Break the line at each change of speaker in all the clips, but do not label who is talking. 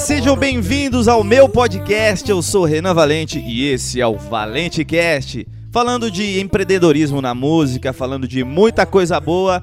sejam bem-vindos ao meu podcast. Eu sou Renan Valente e esse é o Valente Cast, falando de empreendedorismo na música, falando de muita coisa boa.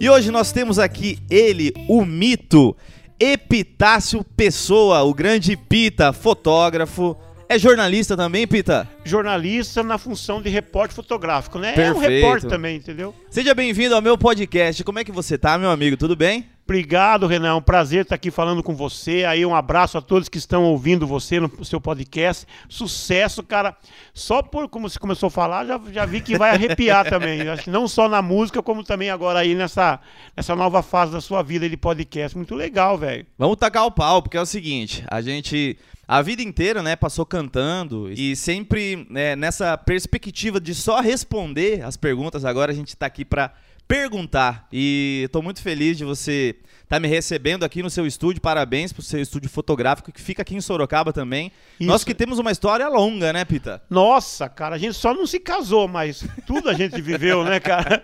E hoje nós temos aqui ele, o mito, Epitácio Pessoa, o grande Pita, fotógrafo. É jornalista também, Pita?
Jornalista na função de repórter fotográfico, né?
Perfeito.
É um repórter também, entendeu?
Seja bem-vindo ao meu podcast. Como é que você tá, meu amigo? Tudo bem?
Obrigado, Renan. É um prazer estar aqui falando com você. Aí um abraço a todos que estão ouvindo você no seu podcast. Sucesso, cara. Só por como você começou a falar, já, já vi que vai arrepiar também. Acho que não só na música, como também agora aí nessa, nessa nova fase da sua vida de podcast. Muito legal, velho.
Vamos tacar o pau, porque é o seguinte, a gente a vida inteira, né, passou cantando e sempre né, nessa perspectiva de só responder as perguntas. Agora a gente tá aqui para perguntar. E estou muito feliz de você estar tá me recebendo aqui no seu estúdio. Parabéns pro seu estúdio fotográfico que fica aqui em Sorocaba também. Isso. Nós que temos uma história longa, né, Pita?
Nossa, cara, a gente só não se casou, mas tudo a gente viveu, né, cara?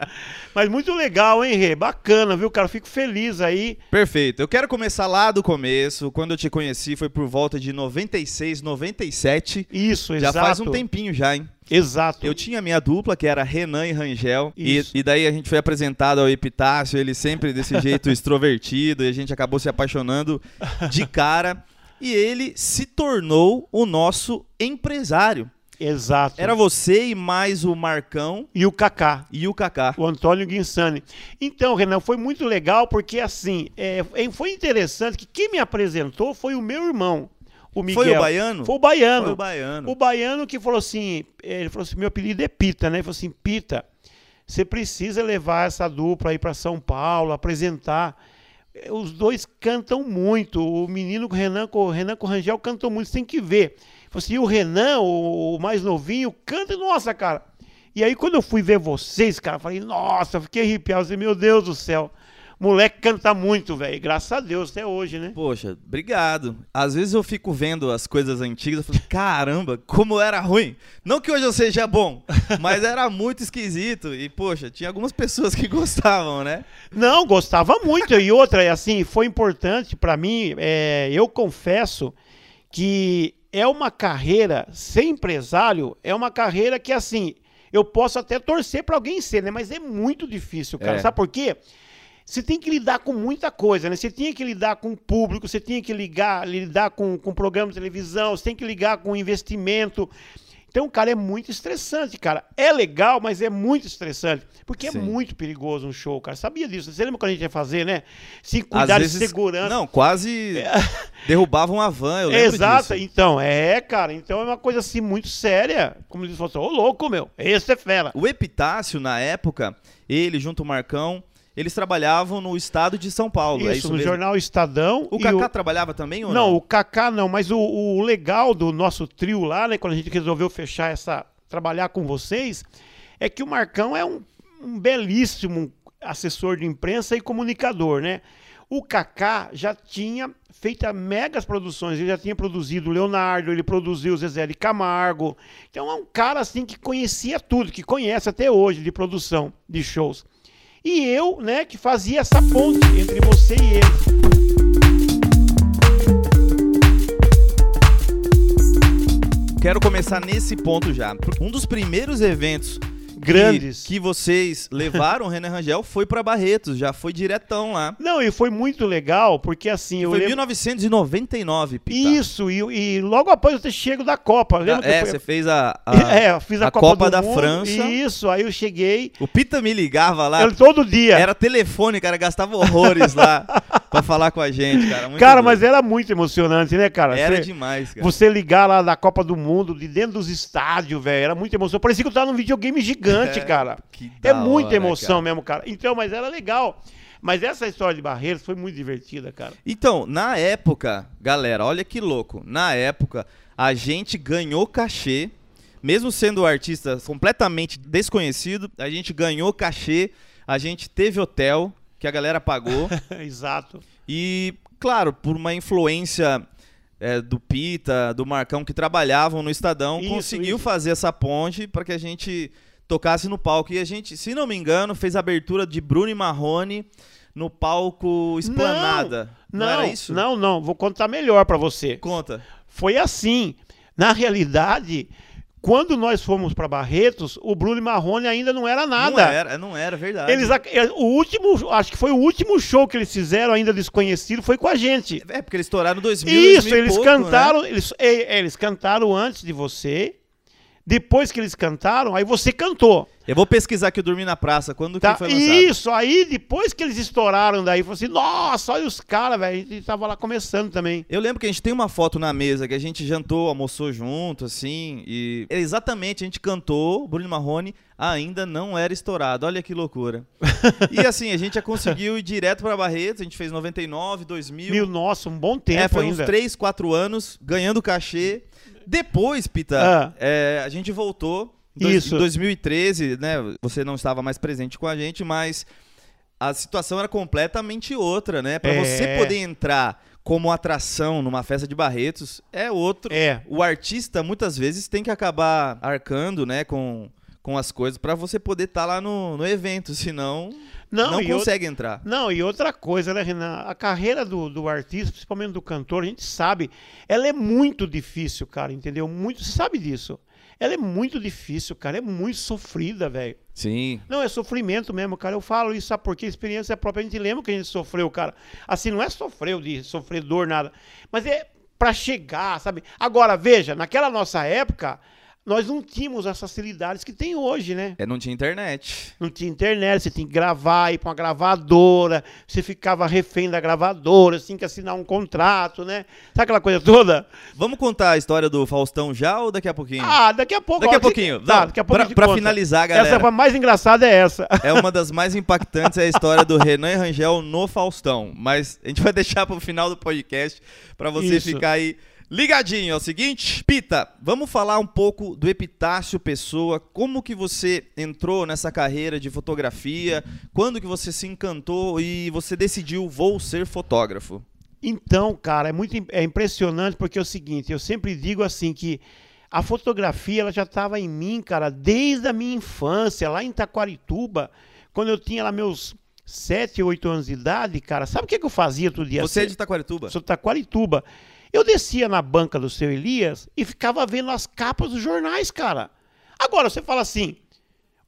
Mas muito legal, hein, Rê? Bacana, viu, cara? Fico feliz aí.
Perfeito. Eu quero começar lá do começo. Quando eu te conheci foi por volta de 96, 97.
Isso,
já
exato.
Já faz um tempinho já, hein?
Exato.
Eu tinha minha dupla, que era Renan e Rangel. E, e, daí a gente foi apresentado ao Epitácio, ele sempre desse jeito extrovertido, e a gente acabou se apaixonando de cara. E ele se tornou o nosso empresário.
Exato.
Era você e mais o Marcão.
E o Kaká.
E o Kaká.
O Antônio Guinsani. Então, Renan, foi muito legal porque, assim, é, foi interessante que quem me apresentou foi o meu irmão. O Miguel.
Foi o baiano?
Foi o baiano.
Foi o baiano.
O baiano que falou assim, ele falou assim, meu apelido é Pita, né? Ele falou assim, Pita, você precisa levar essa dupla aí para São Paulo, apresentar. Os dois cantam muito. O menino Renan, com o Renan com o Rangel cantam muito, você tem que ver. Falei assim, e o Renan, o, o mais novinho, canta, nossa, cara. E aí, quando eu fui ver vocês, cara, falei, nossa, fiquei arrepiado. Falei, meu Deus do céu. Moleque canta muito, velho. Graças a Deus, até hoje, né?
Poxa, obrigado. Às vezes eu fico vendo as coisas antigas e falo, caramba, como era ruim. Não que hoje eu seja bom, mas era muito esquisito. E, poxa, tinha algumas pessoas que gostavam, né?
Não, gostava muito. E outra, assim, foi importante para mim. É, eu confesso que é uma carreira, ser empresário, é uma carreira que, assim, eu posso até torcer para alguém ser, né? Mas é muito difícil, cara. É. Sabe por quê? Você tem que lidar com muita coisa, né? Você tinha que lidar com o público, você tinha que ligar, lidar com, com programa de televisão, você tem que ligar com investimento. Então, cara, é muito estressante, cara. É legal, mas é muito estressante. Porque é Sim. é muito perigoso um show, cara. Sabia disso? Você lembra quando a gente ia fazer, né? Se cuidar vezes, de segurança.
Não, quase é. derrubavam a van, eu lembro
Exato,
disso.
então, é, cara. Então é uma coisa assim muito séria. Como eles falaram, ô louco, meu, esse é fera.
O Epitácio, na época, ele junto ao Marcão, eles trabalhavam no estado de São Paulo.
Isso,
é isso
no
mesmo?
jornal Estadão.
O Kaká o... trabalhava também ou
não?
Não,
o Kaká não, mas o, o, legal do nosso trio lá, né, quando a gente resolveu fechar essa. trabalhar com vocês, é que o Marcão é um, um belíssimo assessor de imprensa e comunicador, né? O Kaká já tinha feito megas produções, ele já tinha produzido o Leonardo, ele produziu o Zezé de Camargo. Então é um cara assim que conhecia tudo, que conhece até hoje de produção de shows. E eu, né, que fazia essa ponte entre você e ele.
Quero começar nesse ponto já. Um dos primeiros eventos
grandes.
Que, que vocês levaram o René Rangel foi para Barretos, já foi diretão lá.
Não, e foi muito legal, porque assim.
Eu foi em lembro... 1999, Pita.
Isso, e, e, logo após eu ter chego da Copa. Lembra
é,
foi...
você fez a.
a é, fiz a,
a
Copa,
Copa da
Mundo,
França.
Isso, aí eu cheguei.
O Pita me ligava lá.
Eu, todo dia.
Era telefone, cara, gastava horrores lá pra falar com a gente, cara. Muito
cara, doido. mas era muito emocionante, né, cara?
Era
você,
demais, cara.
Você ligar lá da Copa do Mundo, de dentro dos estádios, velho, era muito emocionante. Parecia que eu tava num videogame gigante, é, cara. é muita hora, emoção cara. mesmo, cara. Então, mas era legal. Mas essa história de Barreiros foi muito divertida, cara.
Então, na época, galera, olha que louco. Na época, a gente ganhou cachê, mesmo sendo artista completamente desconhecido, a gente ganhou cachê, a gente teve hotel, que a galera pagou.
Exato.
E, claro, por uma influência é, do Pita, do Marcão, que trabalhavam no Estadão, isso, conseguiu isso. fazer essa ponte para que a gente tocasse no palco. E a gente, se não me engano, fez a abertura de Bruno e Marrone no palco Esplanada. Não,
não,
era isso?
não, não. Vou contar melhor pra você.
Conta.
Foi assim. Na realidade, quando nós fomos pra Barretos, o Bruno e Marrone ainda não era nada.
Não era, não era, verdade.
Eles, eh, o último, acho que foi o último show que eles fizeram, ainda desconhecido, foi com a gente.
É, porque eles estouraram em 2000,
Isso,
2000 e
eles
pouco, né?
cantaram, eles, é, é, eles cantaram antes de você. Depois que eles cantaram, aí você cantou.
Eu vou pesquisar aqui o Dormir na Praça, quando
Tá?
que foi lançado.
Isso, aí depois que eles estouraram daí, falou assim, nossa, olha os caras, velho. A gente tava lá começando também.
Eu lembro que a gente tem uma foto na mesa que a gente jantou, almoçou junto, assim, e exatamente a gente cantou, Bruno Marrone ainda não era estourado. Olha que loucura. e assim, a gente já conseguiu ir direto pra Barretos, a gente fez 99, 2000.
Mil, nossa, um bom tempo
é, foi
ainda.
uns 3, 4 anos ganhando cachê. Depois, Pita,
Ah.
é, a gente voltou. Dois-
Isso.
Em 2013, né? Você não estava mais presente com a gente, mas a situação era completamente outra, né? Pra
É.
você poder entrar como atração numa festa de Barretos, é outro.
É.
O artista muitas vezes tem que acabar arcando, né, com, com as coisas pra você poder estar lá no, no evento, senão
Não,
não,
outra-
consegue entrar.
Não, e outra coisa, né, Renan? A carreira do, do artista, principalmente do cantor, a gente sabe, ela é muito difícil, cara, entendeu? Muito, você sabe disso. Ela é muito difícil, cara, é muito sofrida, velho.
Sim.
Não, é sofrimento mesmo, cara. Eu falo isso, sabe por quê? Experiência própria. A gente lembra que a gente sofreu, cara. Assim, não é sofreu de sofredor, nada. Mas é pra chegar, sabe? Agora, veja, naquela nossa época, nós não tínhamos as facilidades que tem hoje, né?
É, não tinha internet.
Não tinha internet, você tinha que gravar, ir pra uma gravadora, você ficava refém da gravadora, você tinha que assinar um contrato, né? Sabe aquela coisa toda?
Vamos contar a história do Faustão já ou daqui a pouquinho?
Ah, daqui a pouco.
Daqui a pouquinho.
Tá,
Não,
daqui a pouco
pra- pra finalizar, galera.
Essa a mais engraçada é essa.
É uma das mais impactantes é a história do Renan e Rangel no Faustão. Mas a gente vai deixar pro final do podcast pra você
Isso.
ficar aí ligadinho. É o seguinte, Pita, vamos falar um pouco do Epitácio Pessoa. Como que você entrou nessa carreira de fotografia? Quando que você se encantou e você decidiu vou ser fotógrafo?
Então, cara, é muito é impressionante porque é o seguinte, eu sempre digo assim que a fotografia ela já estava em mim, cara, desde a minha infância, lá em Taquarituba, quando eu tinha lá meus 7, 8 anos de idade, cara. Sabe o que, que eu fazia todo dia?
Você é de Taquarituba?
Sou de Taquarituba. Eu descia na banca do seu Elias e ficava vendo as capas dos jornais, cara. Agora, você fala assim,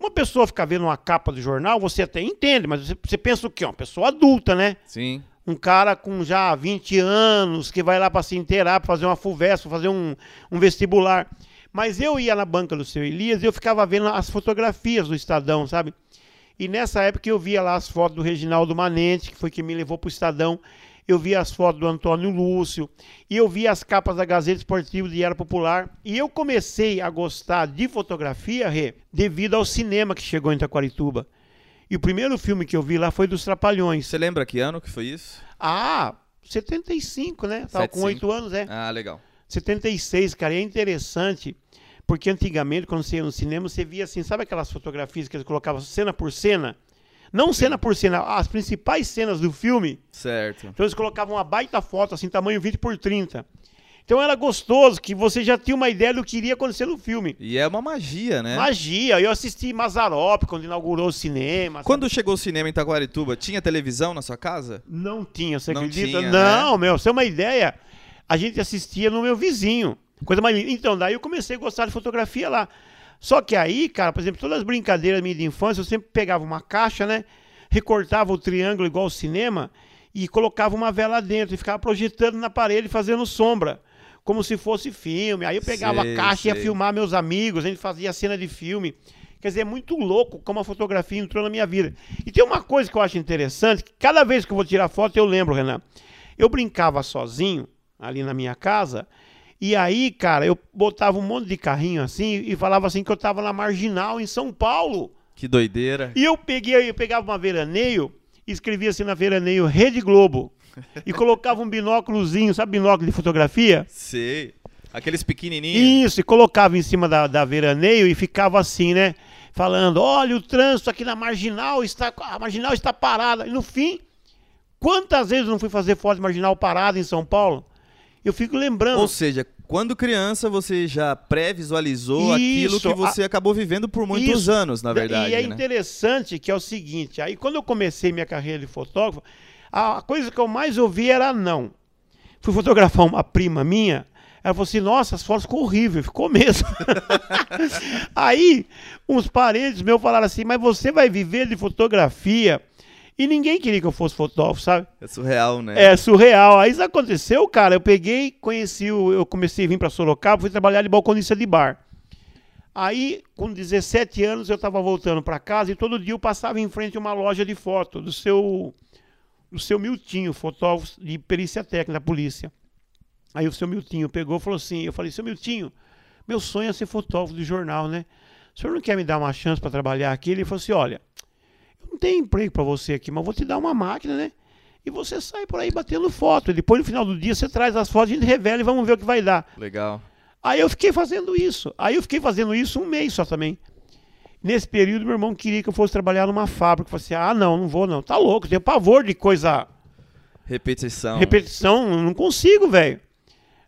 uma pessoa ficar vendo uma capa do jornal, você até entende, mas você, você pensa o quê? Uma pessoa adulta, né?
Sim.
um cara com já 20 anos que vai lá para se inteirar, para fazer uma FUVEST, fazer um, um vestibular. Mas eu ia na banca do seu Elias e eu ficava vendo as fotografias do Estadão, sabe? E nessa época eu via lá as fotos do Reginaldo Manente, que foi quem me levou para o Estadão. Eu via as fotos do Antônio Lúcio. E eu via as capas da Gazeta Esportiva de Era Popular. E eu comecei a gostar de fotografia, Rê, devido ao cinema que chegou em Itaquarituba. E o primeiro filme que eu vi lá foi dos Trapalhões.
Você lembra que ano que foi isso?
Ah, 75, né? Tava com
75.
8 anos, é.
Ah, legal.
76, cara. E é interessante, porque antigamente, quando você ia no cinema, você via assim, sabe aquelas fotografias que eles colocavam cena por cena? Não cena por cena, as principais cenas do filme.
Certo.
Então eles colocavam uma baita foto, assim, tamanho 20 por 30. Então era gostoso, que você já tinha uma ideia do que iria acontecer no filme.
E é uma magia, né?
Magia. Eu assisti Mazarop quando inaugurou o cinema. sabe?
Quando chegou o cinema em Taquarituba, tinha televisão na sua casa?
Não tinha, você
Não
acredita?
tinha,
não, meu, você tem uma ideia. A gente assistia no meu vizinho. Coisa mais linda. Então, daí eu comecei a gostar de fotografia lá. Só que aí, cara, por exemplo, todas as brincadeiras minhas de infância, eu sempre pegava uma caixa, né? Recortava o triângulo igual ao cinema e colocava uma vela dentro e ficava projetando na parede, fazendo sombra. Como se fosse filme. Aí eu pegava
Sei,
a caixa e ia filmar meus amigos, a gente fazia cena de filme. Quer dizer, é muito louco como a fotografia entrou na minha vida. E tem uma coisa que eu acho interessante, que cada vez que eu vou tirar foto, eu lembro, Renan. Eu brincava sozinho, ali na minha casa, e aí, cara, eu botava um monte de carrinho assim e falava assim que eu tava na Marginal, em São Paulo.
Que doideira.
E eu peguei, eu pegava uma veraneio e escrevia assim na veraneio Rede Globo. E colocava um binóculozinho, sabe binóculo de fotografia?
Sei. Aqueles pequenininhos.
Isso, e colocava em cima da, da veraneio e ficava assim, né? Falando, olha, o trânsito aqui na Marginal está, a Marginal está parada. E no fim, quantas vezes eu não fui fazer foto de Marginal parada em São Paulo? Eu fico lembrando.
Ou seja, Quando criança, você já pré-visualizou aquilo que você acabou vivendo por muitos
Isso.
anos, na verdade.
E é
né?
interessante que é o seguinte, aí quando eu comecei minha carreira de fotógrafo, a coisa que eu mais ouvi era não. Fui fotografar uma prima minha, ela falou assim, nossa, as fotos ficou horrível, ficou mesmo. aí, uns parentes meus falaram assim, mas você vai viver de fotografia? E ninguém queria que eu fosse fotógrafo, sabe?
É surreal, né?
É surreal. Aí isso aconteceu, cara. Eu peguei, conheci, o, eu comecei a vir para Sorocaba, fui trabalhar de balconista de bar. Aí, com 17 anos, eu estava voltando para casa e todo dia eu passava em frente a uma loja de foto do seu, do seu Miltinho, fotógrafo de perícia técnica da polícia. Aí o seu Miltinho pegou e falou assim: Eu falei, seu Miltinho, meu sonho é ser fotógrafo de jornal, né? O senhor não quer me dar uma chance para trabalhar aqui? Ele falou assim: Olha, não tenho emprego para você aqui, mas vou te dar uma máquina, né? E você sai por aí batendo foto. E depois, no final do dia, você traz as fotos, a gente revela e vamos ver o que vai dar.
Legal.
Aí eu fiquei fazendo isso. Aí eu fiquei fazendo isso um mês só também. Nesse período, meu irmão queria que eu fosse trabalhar numa fábrica. Eu falei assim: ah, não, não vou não. Tá louco, tenho pavor de coisa.
Repetição.
Repetição, não consigo, velho.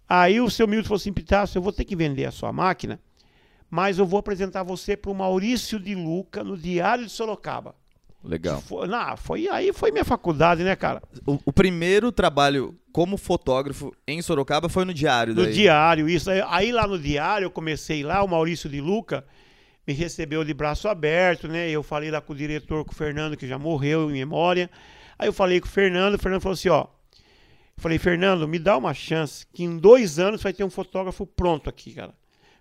Aí o seu Milton falou assim: Pitácio, eu vou ter que vender a sua máquina, mas eu vou apresentar você para o Maurício de Luca no Diário de Sorocaba.
Legal.
Foi, não, foi, aí foi minha faculdade, né, cara?
O, o primeiro trabalho como fotógrafo em Sorocaba foi no diário.
No
daí.
diário, isso. Aí, aí lá no diário eu comecei lá, o Maurício de Luca me recebeu de braço aberto, né? Eu falei lá com o diretor, com o Fernando, que já morreu em memória. Aí eu falei com o Fernando, o Fernando falou assim, ó. Eu falei, Fernando, me dá uma chance, que em dois anos vai ter um fotógrafo pronto aqui, cara.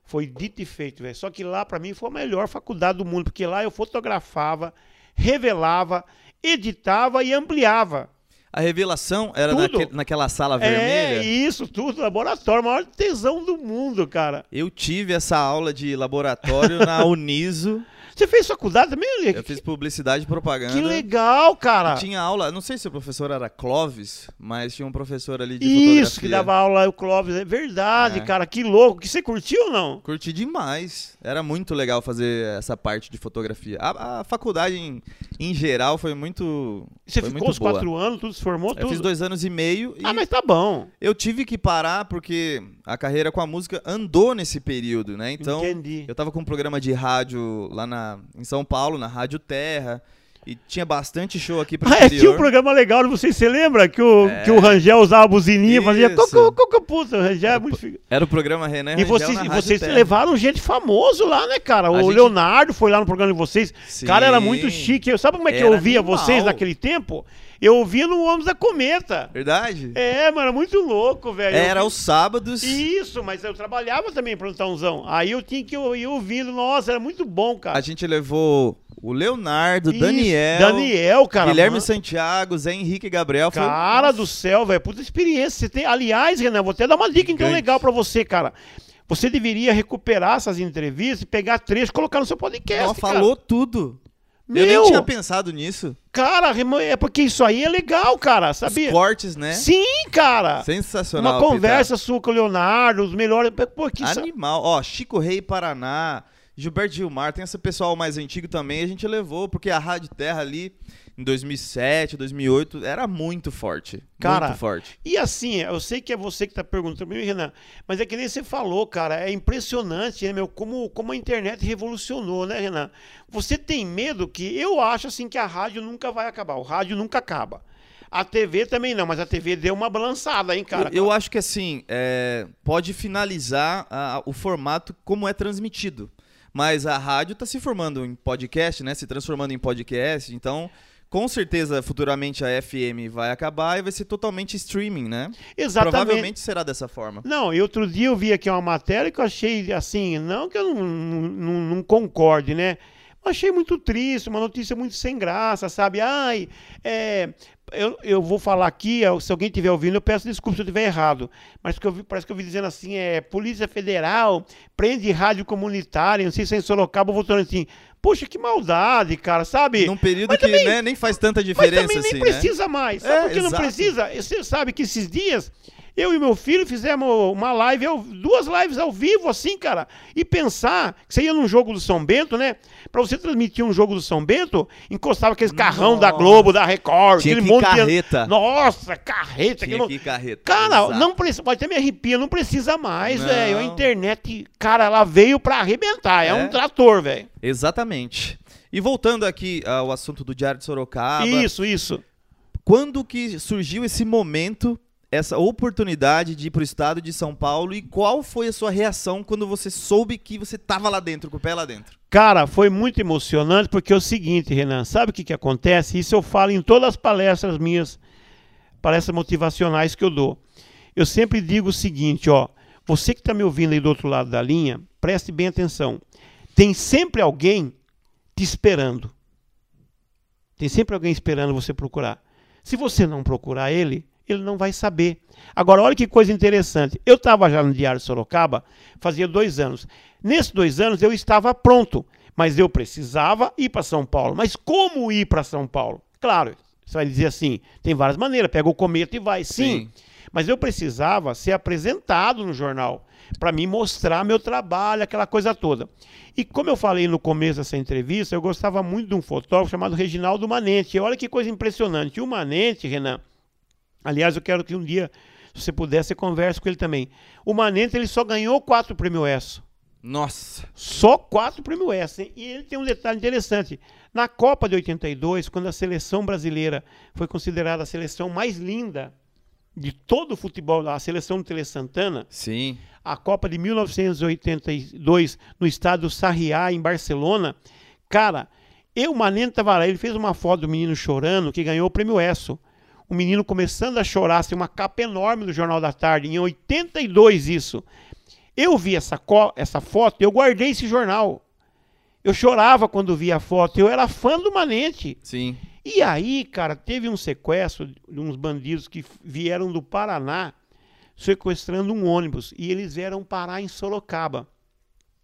Foi dito e feito, velho. Só que lá, pra mim, foi a melhor faculdade do mundo, porque lá eu fotografava, revelava, editava e ampliava.
A revelação era naque- naquela sala
É,
vermelha.
isso, tudo, laboratório, maior tesão do mundo, cara.
Eu tive essa aula de laboratório na Uniso.
Você fez faculdade também, Lê?
Eu fiz publicidade e propaganda.
Que legal, cara.
Tinha aula, não sei se o professor era Clóvis, mas tinha um professor ali de
Isso,
fotografia.
que dava aula o Clóvis. É verdade,
É.
cara. Que louco. Que você curtiu ou não?
Curti demais. Era muito legal fazer essa parte de fotografia. A, a faculdade, em, em geral, foi muito.
Você
foi
ficou
muito
os
boa.
quatro anos, tudo se formou,
Eu
tudo?
fiz dois anos e meio e
Ah, mas tá bom.
eu tive que parar porque a carreira com a música andou nesse período, né? Então,
Entendi.
eu tava com um programa de rádio lá na, em São Paulo, na Rádio Terra, e tinha bastante show aqui pro
Ah, é, tinha um
interior.
programa legal de vocês, você lembra? Que o,
É.
que o Rangel usava a buzininha, fazia
Isso.
coco, puta, o Rangel é muito... fi-
Era o programa Renan
E vocês, e vocês
Terra.
levaram gente famoso lá, né, cara? O
A gente-
Leonardo foi lá no programa de vocês.
Sim.
Cara, era muito chique. Eu, sabe como é que eu
Era
ouvia
animal.
vocês naquele tempo? Eu ouvia no Homens da Cometa.
Verdade?
É, mano, era muito louco, velho.
Era
Eu-
os sábados.
Isso, mas eu trabalhava também em plantãozão. Aí eu tinha que ir ouvindo. Nossa, era muito bom, cara.
A gente levou o Leonardo,
Isso,
Daniel,
Daniel, cara.
Guilherme
mano.
Santiago, Zé Henrique Gabriel. Foi-
Cara do céu, velho. Puta experiência. Você tem... Aliás, Renan, vou até dar uma dica então legal pra você, cara. Você deveria recuperar essas entrevistas pegar três e colocar no seu podcast. Cara.
falou tudo. Eu
Meu,
nem tinha pensado nisso.
cara, é porque isso aí é legal, cara, sabia?
Os cortes, né?
Sim, cara.
Sensacional.
Uma conversa sua com o Leonardo, os melhores. Pô, que
Peter. Animal. Ó, Chico Rei Paraná, Gilberto Gilmar, tem esse pessoal mais antigo também, a gente levou, porque a Rádio Terra ali, em 2007, 2008, era muito forte.
Cara,
muito forte.
E assim, eu sei que é você que tá perguntando pra mim, Renan, mas é que nem você falou, cara, é impressionante, né, meu, como, como a internet revolucionou, né, Renan? Você tem medo que, eu acho assim que a rádio nunca vai acabar, o rádio nunca acaba. A TV também não, mas a TV deu uma balançada, hein, cara?
eu, eu acho que assim, é, pode finalizar a- o formato como é transmitido. Mas a rádio está se formando em podcast, né? Se transformando em podcast. Então, com certeza, futuramente a FM vai acabar e vai ser totalmente streaming, né?
Exatamente.
Provavelmente será dessa forma.
Não, e outro dia eu vi aqui uma matéria que eu achei assim, não que eu não, não, não- concorde, né? Achei muito triste, uma notícia muito sem graça, sabe? Ai, é, eu, eu vou falar aqui, é, se alguém estiver ouvindo, eu peço desculpa se eu estiver errado. Mas que eu vi- parece que eu vi dizendo assim, é Polícia Federal prende rádio comunitária, não sei se é em Sorocaba, voltando assim. Poxa, que maldade, cara, sabe?
Num período
Mas
que
também-
né, nem faz tanta
Mas
diferença
também nem
assim, né?
precisa mais. Sabe
É,
por que não precisa? Você sabe que esses dias Eu e meu filho fizemos uma live, duas lives ao vivo, assim, cara. E pensar que você ia num jogo do São Bento, né? Pra você transmitir um jogo do São Bento, encostava aqueles carrão Nossa. da Globo, da Record,
Tinha aquele monte carreta.
de. Nossa, carreta.
Tinha que carreta.
Cara, Exato. não precisa. Pode até me arrepia, não precisa mais, velho. A internet, cara, ela veio pra arrebentar. É, é um trator, velho.
Exatamente. E voltando aqui ao assunto do Diário de Sorocaba.
Isso, isso.
Quando que surgiu esse momento essa oportunidade de ir para o estado de São Paulo e qual foi a sua reação quando você soube que você estava lá dentro, com o pé lá dentro?
Cara, foi muito emocionante porque é o seguinte, Renan, sabe o que, que acontece? Isso eu falo em todas as palestras minhas, palestras motivacionais que eu dou. Eu sempre digo o seguinte, ó, você que está me ouvindo aí do outro lado da linha, preste bem atenção. Tem sempre alguém te esperando. Tem sempre alguém esperando você procurar. Se você não procurar ele, ele não vai saber. Agora, olha que coisa interessante. Eu estava já no Diário Sorocaba fazia dois anos. Nesses dois anos eu estava pronto, mas eu precisava ir para São Paulo. Mas como ir para São Paulo? Claro, você vai dizer assim: tem várias maneiras, pega o cometa e vai. Sim. Sim. Mas eu precisava ser apresentado no jornal para me mostrar meu trabalho, aquela coisa toda. E como eu falei no começo dessa entrevista, eu gostava muito de um fotógrafo chamado Reginaldo Manente. E olha que coisa impressionante. O Manente, Renan, Aliás, eu quero que um dia, se você puder, você converse com ele também. O Manente, ele só ganhou quatro prêmio ESSO.
Nossa!
Só quatro prêmio ESSO. Hein? E ele tem um detalhe interessante. Na Copa de 82, quando a seleção brasileira foi considerada a seleção mais linda de todo o futebol, a seleção do Tele Santana.
Sim.
A Copa de 1982 no estádio Sarriá, em Barcelona. Cara, eu, o Manente estava lá, ele fez uma foto do menino chorando que ganhou o prêmio ESSO o menino começando a chorar, assim, uma capa enorme no Jornal da Tarde, em 82 isso. Eu vi essa, essa foto, eu guardei esse jornal. Eu chorava quando via a foto, eu era fã do Manente.
Sim.
E aí, cara, teve um sequestro de uns bandidos que vieram do Paraná sequestrando um ônibus e eles vieram parar em Sorocaba.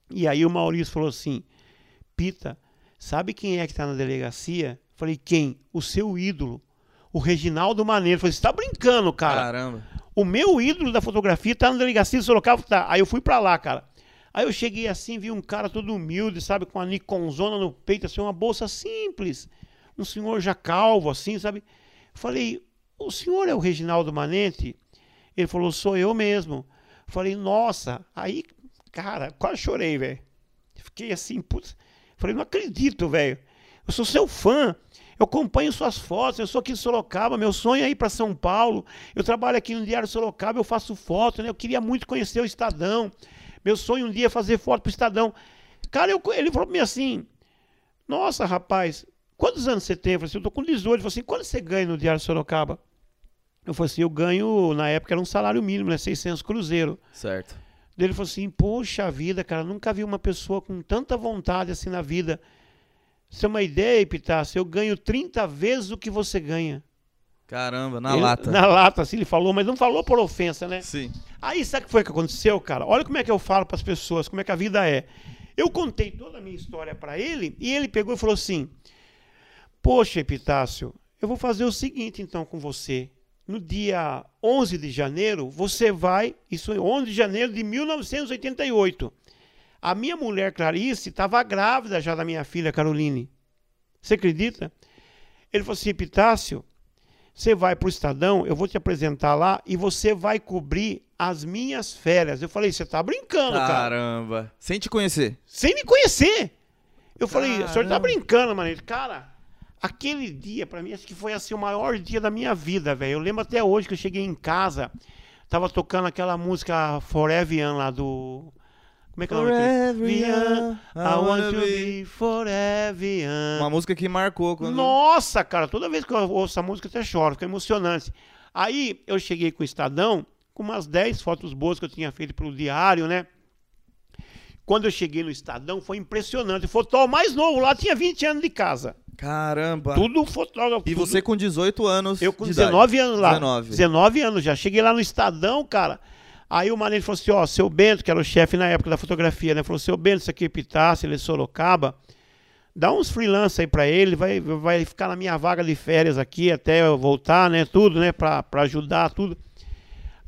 E aí o Maurício falou assim: Pita, sabe quem é que está na delegacia? Falei, quem? O seu ídolo o Reginaldo Maneiro. Falei, você tá brincando, cara.
Caramba.
O meu ídolo da fotografia tá na delegacia de Sorocaba. Tá. Aí eu fui pra lá, cara. Aí eu cheguei assim, vi um cara todo humilde, sabe, com a Nikonzona no peito, assim, uma bolsa simples. Um senhor já calvo, assim, sabe? Falei, o senhor é o Reginaldo Manente? Ele falou, sou eu mesmo. Falei, nossa. Aí, cara, quase chorei, velho. Fiquei assim, putz. Falei, não acredito, velho. Eu sou seu fã. Eu acompanho suas fotos, eu sou aqui em Sorocaba, meu sonho é ir para São Paulo. Eu trabalho aqui no Diário Sorocaba, eu faço foto, né? Eu queria muito conhecer o Estadão. Meu sonho um dia é fazer foto pro Estadão. Cara, eu, ele falou para mim assim: Nossa, rapaz, quantos anos você tem? Eu falei assim, eu tô com 18. Ele falou assim: quanto você ganha no Diário Sorocaba? Eu falei assim: eu ganho, na época era um salário mínimo, né? 600 cruzeiro.
Certo.
Ele falou assim: Poxa vida, cara, nunca vi uma pessoa com tanta vontade assim na vida você é uma ideia, Epitácio, eu ganho 30 vezes o que você ganha.
Caramba, na ele, lata.
Na lata, assim ele falou, mas não falou por ofensa, né?
Sim.
Aí sabe o que foi que aconteceu, cara? Olha como é que eu falo para as pessoas, como é que a vida é. Eu contei toda a minha história para ele e ele pegou e falou assim: Poxa, Epitácio, eu vou fazer o seguinte então com você. No dia 11 de janeiro, você vai, isso é 11 de janeiro de 1988. A minha mulher Clarice estava grávida já da minha filha Caroline. Você acredita? Ele falou assim: Epitácio, você vai para o Estadão, eu vou te apresentar lá e você vai cobrir as minhas férias. Eu falei: você está brincando,
Caramba.
cara.
Caramba. Sem te conhecer.
Sem me conhecer. Eu Caramba. falei: o senhor está brincando, mano. Cara, aquele dia, para mim, acho que foi assim o maior dia da minha vida, velho. Eu lembro até hoje que eu cheguei em casa, tava tocando aquela música Forever Young lá do como é que é o nome? Young, I want to be forever young.
Uma música que marcou. Quando...
Nossa, cara, toda vez que eu ouço essa música eu até choro, fica emocionante. Aí eu cheguei com o Estadão, com umas 10 fotos boas que eu tinha feito pro diário, né? Quando eu cheguei no Estadão, foi impressionante. O fotógrafo mais novo lá tinha 20 anos de casa.
Caramba.
Tudo fotógrafo.
E
tudo...
você com 18 anos.
Eu com 19
idade.
anos lá. 19. 19 anos já. Cheguei lá no Estadão, cara. Aí o Maneiro falou assim: ó, seu Bento, que era o chefe na época da fotografia, né? Falou: seu Bento, isso aqui é Pitácio, ele é Sorocaba. Dá uns freelance aí pra ele, vai, vai ficar na minha vaga de férias aqui até eu voltar, né? Tudo, né? Pra, pra ajudar, tudo.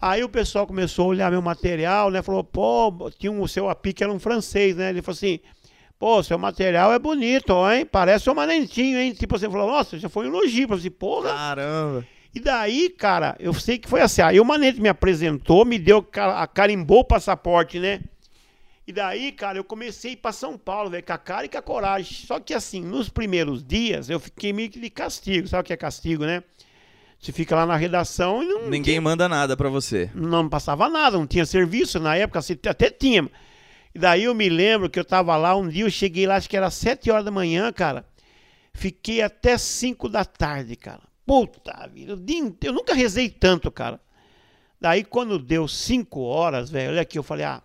Aí o pessoal começou a olhar meu material, né? Falou, pô, tinha um, o seu API que era um francês, né? Ele falou assim, pô, seu material é bonito, hein? Parece um manentinho, hein? Tipo assim, falou, nossa, já foi um elogio. Falei assim, porra.
Caramba.
E daí, cara, eu sei que foi assim. Aí o Manente me apresentou, me deu, ca- carimbou o passaporte, né? E daí, cara, eu comecei a ir pra São Paulo, velho, com a cara e com a coragem. Só que assim, nos primeiros dias, eu fiquei meio que de castigo. Sabe o que é castigo, né? Você fica lá na redação e não,
Ninguém manda nada pra você.
não passava nada, não tinha serviço na época, assim, até tinha. E daí eu me lembro que eu tava lá, um dia eu cheguei lá, acho que era sete horas da manhã, cara. Fiquei até cinco da tarde, cara. Puta vida, eu nunca rezei tanto, cara. Daí quando deu cinco horas, velho, olha aqui, eu falei, ah,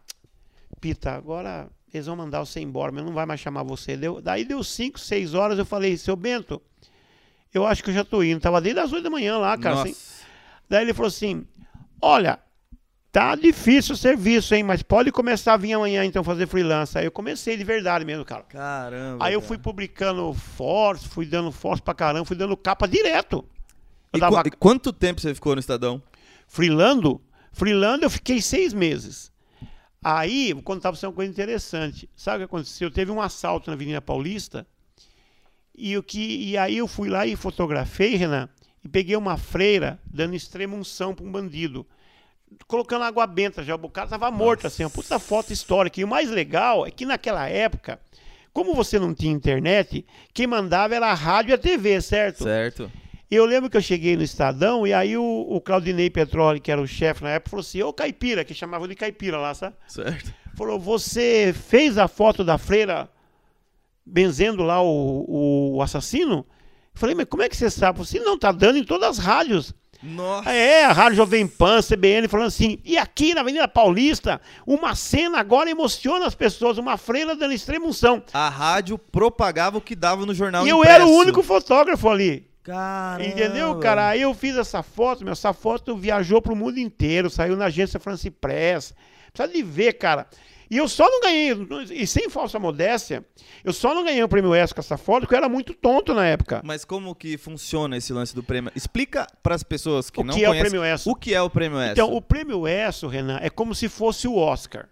Pita, agora eles vão mandar você embora, mas não vai mais chamar você. Deu, daí deu cinco, seis horas, eu falei, seu Bento, eu acho que eu já tô indo. Tava desde as oito da manhã lá, cara. Assim. Daí ele falou assim: Olha, tá difícil o serviço, hein? Mas pode começar a vir amanhã então fazer freelance. Aí eu comecei de verdade mesmo, cara.
Caramba.
Aí eu
cara.
fui publicando force, fui dando force pra caramba, fui dando capa direto.
E,
tava
qu- e quanto tempo você ficou no Estadão?
freelando, freelando eu fiquei seis meses. Aí, vou contar pra você uma coisa interessante. Sabe o que aconteceu? Teve um assalto na Avenida Paulista. E, o que, e aí eu fui lá e fotografei, Renan, e peguei uma freira dando extrema unção pra um bandido. Colocando água benta já. O cara tava morto, assim, uma puta foto histórica. E o mais legal é que naquela época, como você não tinha internet, quem mandava era a rádio e a TV, certo?
Certo.
E eu lembro que eu cheguei no Estadão e aí o, o Claudinei Petroli, que era o chefe na época, falou assim: Ô Caipira, que chamava de Caipira lá, sabe?
Certo.
Falou: Você fez a foto da freira benzendo lá o, o assassino? Eu falei: Mas como é que você sabe? Você não, tá dando em todas as rádios.
Nossa.
É, a Rádio Jovem Pan, CBN, falando assim, e aqui na Avenida Paulista, uma cena agora emociona as pessoas, uma freira dando extrema unção.
A rádio propagava o que dava no jornal
E eu
impresso.
era o único fotógrafo ali.
Caramba.
Entendeu, cara? Aí eu fiz essa foto, meu, essa foto viajou pro mundo inteiro, saiu na agência France Press. Precisa de ver, cara. E eu só não ganhei, e sem falsa modéstia, eu só não ganhei o prêmio ESCO com essa foto porque eu era muito tonto na época.
Mas como que funciona esse lance do prêmio? Explica para as pessoas que
O
não
que é o prêmio ESSO?
o que é o prêmio ESSO.
Então, o prêmio ESCO, Renan, é como se fosse o Oscar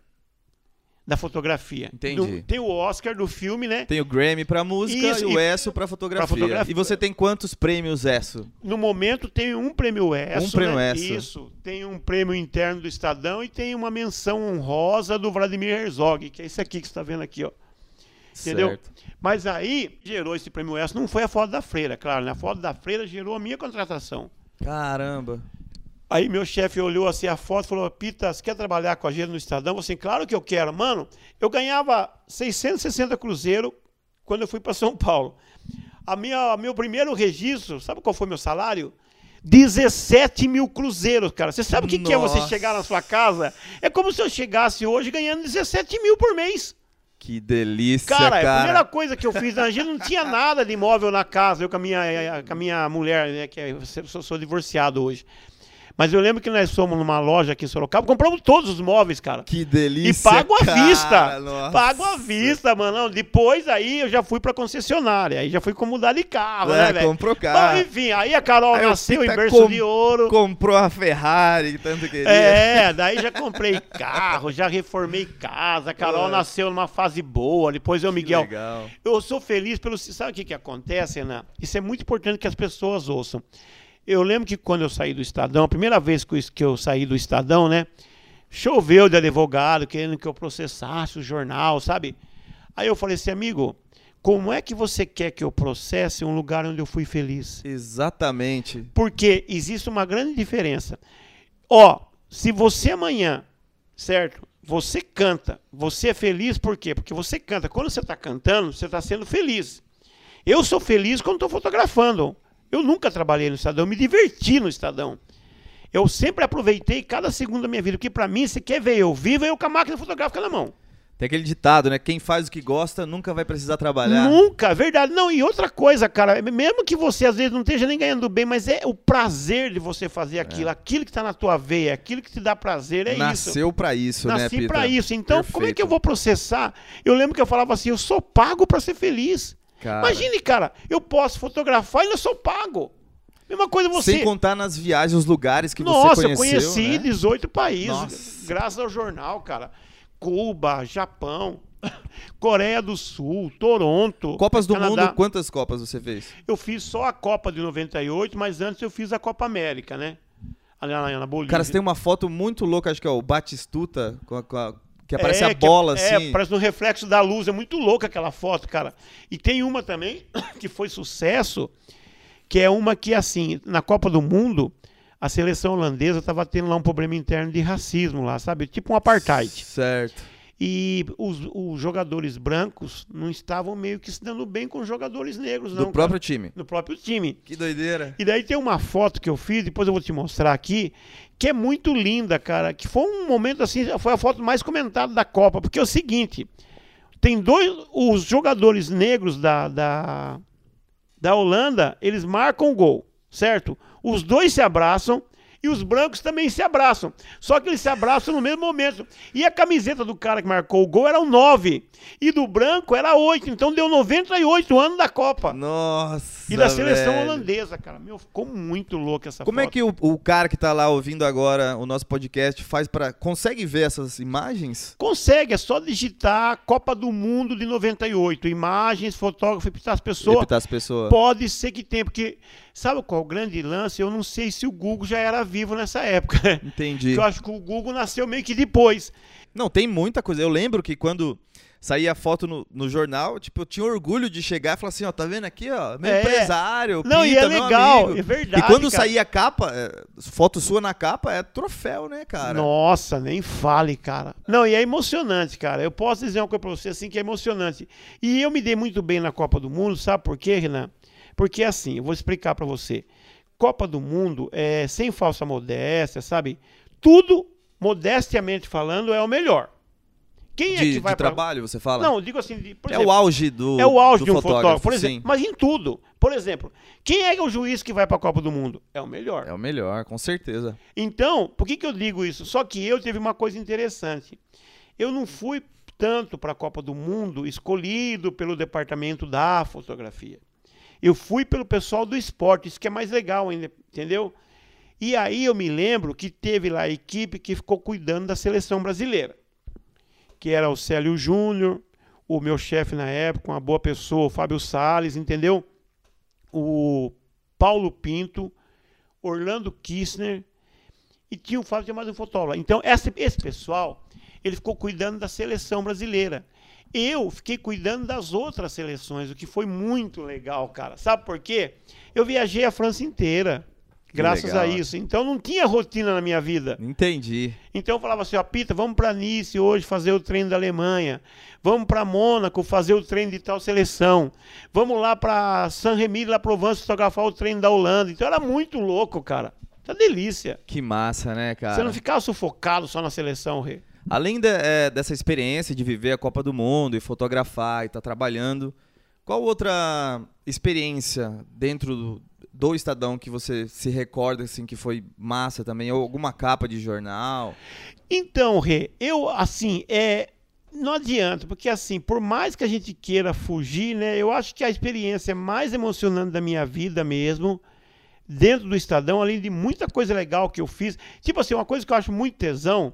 da fotografia.
Entendi.
Do- tem o Oscar do filme, né?
Tem o Grammy pra música
Isso,
e o ESSO pra fotografia.
pra fotografia.
E você tem quantos prêmios ESSO?
No momento tem um prêmio ESSO.
Um prêmio
né?
ESSO.
Isso. Tem um prêmio interno do Estadão e tem uma menção honrosa do Vladimir Herzog, que é esse aqui que você está vendo aqui, ó. Entendeu?
Certo.
Mas aí gerou esse prêmio ESSO. Não foi a foto da freira, claro, né? A foto da freira gerou a minha contratação.
Caramba.
Aí meu chefe olhou assim a foto e falou: Pita, você quer trabalhar com a gente no Estadão? Eu falei assim, claro que eu quero. Mano, eu ganhava 660 cruzeiro quando eu fui para São Paulo. A minha, meu primeiro registro, sabe qual foi meu salário? 17 mil cruzeiros, cara. Você sabe o que, que é você chegar na sua casa? É como se eu chegasse hoje ganhando 17 mil por mês.
Que delícia,
Cara,
cara.
a primeira coisa que eu fiz, a gente não tinha nada de imóvel na casa, eu com a minha, com a minha mulher, né, que é- eu sou, sou divorciado hoje. Mas eu lembro que nós fomos numa loja aqui em Sorocaba, compramos todos os móveis, cara.
Que
E
delícia,
pago à
cara.
vista.
Nossa.
Pago à vista, mano. Depois aí eu já fui pra concessionária. Aí já fui com mudar de carro,
É,
né, velho?
comprou carro.
Bom, enfim, aí a Carol
Aí
nasceu em berço
com-
de ouro.
Comprou a Ferrari que tanto queria.
É, daí já comprei carro, já reformei casa. A Carol
É.
nasceu numa fase boa. Depois eu,
Que
Miguel.
legal.
Eu sou feliz pelo. Sabe o que, que acontece, Renan? Isso é muito importante que as pessoas ouçam. Eu lembro que quando eu saí do Estadão, a primeira vez que eu, saí do Estadão, né? Choveu de advogado querendo que eu processasse o jornal, sabe? Aí eu falei assim, amigo, como é que você quer que eu processe um lugar onde eu fui feliz?
Exatamente.
Porque existe uma grande diferença. Ó, se você amanhã, certo? Você canta, você é feliz por quê? Porque você canta. Quando você está cantando, você está sendo feliz. Eu sou feliz quando estou fotografando. Eu nunca trabalhei no Estadão, eu me diverti no Estadão. Eu sempre aproveitei cada segundo da minha vida, porque para mim, você quer ver eu vivo, eu com a máquina fotográfica na mão.
Tem aquele ditado, né? Quem faz o que gosta nunca vai precisar trabalhar.
Nunca, verdade. Não, e outra coisa, cara, mesmo que você às vezes não esteja nem ganhando bem, mas é o prazer de você fazer aquilo, aquilo que está na tua veia, aquilo que te dá prazer, é isso.
Nasceu pra isso, né,
Nasci
Pita?
pra isso. Então, como é que eu
Perfeito.
vou processar? Eu lembro que eu falava assim, eu sou pago para ser feliz.
Cara.
Imagine, cara, eu posso fotografar e eu sou pago. Mesma coisa você.
Sem contar nas viagens, os lugares que
Nossa,
você
eu
conheceu.
conheci
né?
18 países,
Nossa.
graças ao jornal, cara. Cuba, Japão, Coreia do Sul, Toronto.
Copas do
Canadá.
Mundo, quantas Copas você fez?
Eu fiz só a Copa de 98, mas antes eu fiz a Copa América, né? Ali na, na Bolívia.
Cara, você tem uma foto muito louca, acho que é o Batistuta, com a- com a- que aparece
É,
a
que-
bola
é,
assim.
parece no reflexo da luz. É muito louca aquela foto, cara. E tem uma também que foi sucesso, que é uma que, assim, na Copa do Mundo, a seleção holandesa estava tendo lá um problema interno de racismo lá, sabe? Tipo um apartheid.
Certo.
E os, os jogadores brancos não estavam meio que se dando bem com os jogadores negros, não.
Do próprio
cara.
time.
Do próprio time.
Que doideira.
E daí tem uma foto que eu fiz, depois eu vou te mostrar aqui, que é muito linda, cara. Que foi um momento assim, foi a foto mais comentada da Copa, porque é o seguinte: tem dois, os jogadores negros da, da, da Holanda, eles marcam o gol, certo? Os dois se abraçam. E os brancos também se abraçam. Só que eles se abraçam no mesmo momento. E a camiseta do cara que marcou o gol era o 9. E do branco era 8. Então deu 98 anos da Copa.
Nossa.
E da seleção
velho.
holandesa, cara. Meu, ficou muito louco essa
Como
foto.
é que o, o cara que tá lá ouvindo agora o nosso podcast faz pra. consegue ver essas imagens?
Consegue, é só digitar Copa do Mundo de 98. Imagens, fotógrafo, e as pessoas.
Repitar as pessoas.
Pode ser que tenha, porque sabe qual o grande lance? Eu não sei se o Google já era vivo nessa época.
Entendi.
Porque eu acho que o Google nasceu meio que depois.
Não, tem muita coisa. Eu lembro que quando saía a foto no, no jornal, tipo, eu tinha orgulho de chegar e falar assim, ó, tá vendo aqui, ó, meu
É.
empresário,
Não, e é legal,
amigo.
é verdade,
E quando
cara.
saía a capa, é, foto sua na capa, é troféu, né, cara?
Nossa, nem fale, cara. Não, e é emocionante, cara. Eu posso dizer uma coisa pra você assim que é emocionante. E eu me dei muito bem na Copa do Mundo, sabe por quê, Renan? Porque assim, eu vou explicar pra você. Copa do Mundo é sem falsa modéstia, sabe? Tudo, modestiamente falando, é o melhor. Quem é
de,
que vai
de
pra...
trabalho, você fala?
Não, digo assim, de- por
é
exemplo,
o auge do
é o auge de um fotógrafo, por exemplo.
sim.
Mas em tudo. Por exemplo, quem é é o juiz que vai pra Copa do Mundo? É o melhor.
É o melhor, com certeza.
Então, por que, que eu digo isso? Só que eu teve uma coisa interessante. Eu não fui tanto para a Copa do Mundo escolhido pelo departamento da fotografia. Eu fui pelo pessoal do esporte, isso que é mais legal ainda, entendeu? E aí eu me lembro que teve lá a equipe que ficou cuidando da seleção brasileira, que era o Célio Júnior, o meu chefe na época, uma boa pessoa, o Fábio Salles, entendeu? O Paulo Pinto, Orlando Kissner, e tinha um Fábio, tinha mais um fotógrafo. Então, esse, esse pessoal, ele ficou cuidando da seleção brasileira. Eu fiquei cuidando das outras seleções, o que foi muito legal, cara. Sabe por quê? Eu viajei a França inteira, graças a isso. Então, não tinha rotina na minha vida.
Entendi.
Então eu falava assim, ó, Pita, vamos para Nice hoje fazer o treino da Alemanha. Vamos para Mônaco fazer o treino de tal seleção. Vamos lá para Saint-Rémy de la Provence fotografar o treino da Holanda. Então era muito louco, cara. Tá delícia.
Que massa, né, cara?
Você não ficava sufocado só na seleção, Rê.
Além de- é, dessa experiência de viver a Copa do Mundo e fotografar e estar trabalhando, qual outra experiência dentro do, do Estadão que você se recorda assim que foi massa também? Ou alguma capa de jornal?
Então, Rê, eu, assim, é. Não adianta, porque assim, por mais que a gente queira fugir, né? Eu acho que a experiência mais emocionante da minha vida mesmo, dentro do Estadão, além de muita coisa legal que eu fiz. Tipo assim, uma coisa que eu acho muito tesão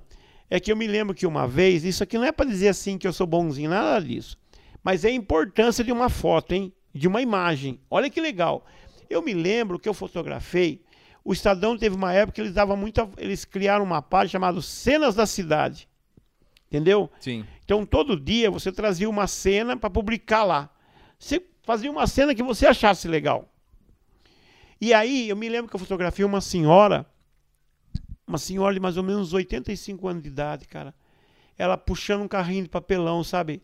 é que eu me lembro que uma vez, isso aqui não é para dizer assim que eu sou bonzinho, nada disso. Mas é a importância de uma foto, hein? De uma imagem. Olha que legal. Eu me lembro que eu fotografei. O Estadão teve uma época que eles davam muita. Eles criaram uma página chamada Cenas da Cidade. Entendeu?
Sim.
Então todo dia você trazia uma cena para publicar lá. Você fazia uma cena que você achasse legal. E aí eu me lembro que eu fotografei uma senhora, uma senhora de mais ou menos 85 anos de idade, cara. Ela puxando um carrinho de papelão, sabe?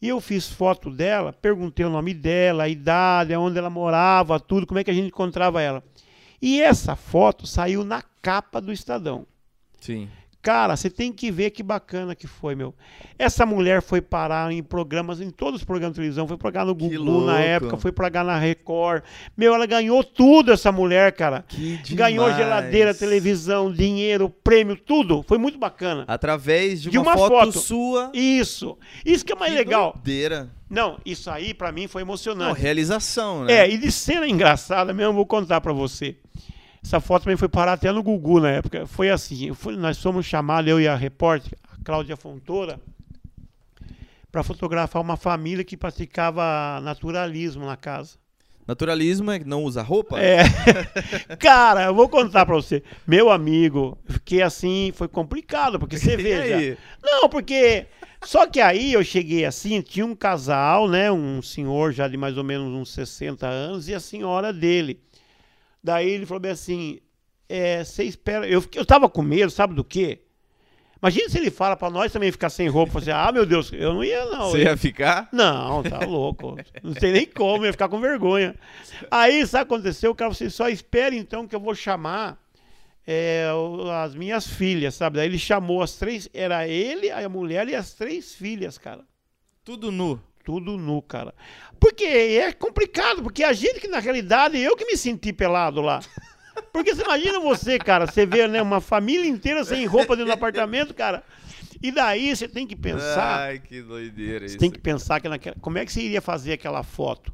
E eu fiz foto dela, perguntei o nome dela, a idade, onde ela morava, tudo, como é que a gente encontrava ela. E essa foto saiu na capa do Estadão.
Sim.
Cara, você tem que ver que bacana que foi, meu. Essa mulher foi parar em programas, em todos os programas de televisão, foi parar no Gugu na época, foi parar na Record. Meu, ela ganhou tudo, essa mulher, cara.
Que
Ganhou geladeira, televisão, dinheiro, prêmio, tudo. Foi muito bacana.
Através de,
De
uma,
uma
foto,
foto.
sua.
Isso. Isso que é mais
Que
legal.
Doideira.
Não, isso aí pra mim foi
Não,
emocionante.
realização, né?
É, e de cena engraçada mesmo, eu vou contar pra você. Essa foto também foi parar até no Gugu na época. Foi assim, fui- nós fomos chamados, eu e a repórter, a Cláudia Fontoura, para fotografar uma família que praticava naturalismo na casa.
Naturalismo é que não usa roupa?
É. Cara, eu vou contar pra você. Meu amigo, fiquei assim, foi complicado, porque você veja. Não, porque. Só que aí eu cheguei assim, tinha um casal, né? Um senhor já de mais ou menos uns 60 anos e a senhora dele. Daí ele falou bem assim: é, você espera. Eu, fiquei- eu tava com medo, sabe do quê? Imagina se ele fala pra nós também ficar sem roupa. Assim, ah, meu Deus, eu não ia, não.
Você ia ficar?
não, tá louco. Não sei nem como, ia ficar com vergonha. Aí, sabe o que aconteceu? O cara falou assim, só espere então que eu vou chamar é, as minhas filhas, sabe? Daí ele chamou as três, era ele, a mulher e as três filhas, cara.
Tudo nu.
Tudo nu, cara. Porque é complicado, porque a gente que na realidade, eu que me senti pelado lá. Porque você imagina você, cara, você vê né, uma família inteira sem roupa dentro do apartamento, cara. E daí você tem que pensar...
Ai, que doideira
Você
isso.
tem que pensar que naquela, como é que você iria fazer aquela foto?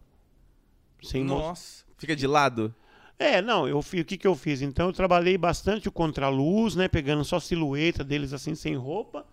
Sem mo-
Nossa. Fica de lado?
É, não, eu o que que eu fiz? Então eu trabalhei bastante o contraluz, né, pegando só silhueta deles assim sem roupa.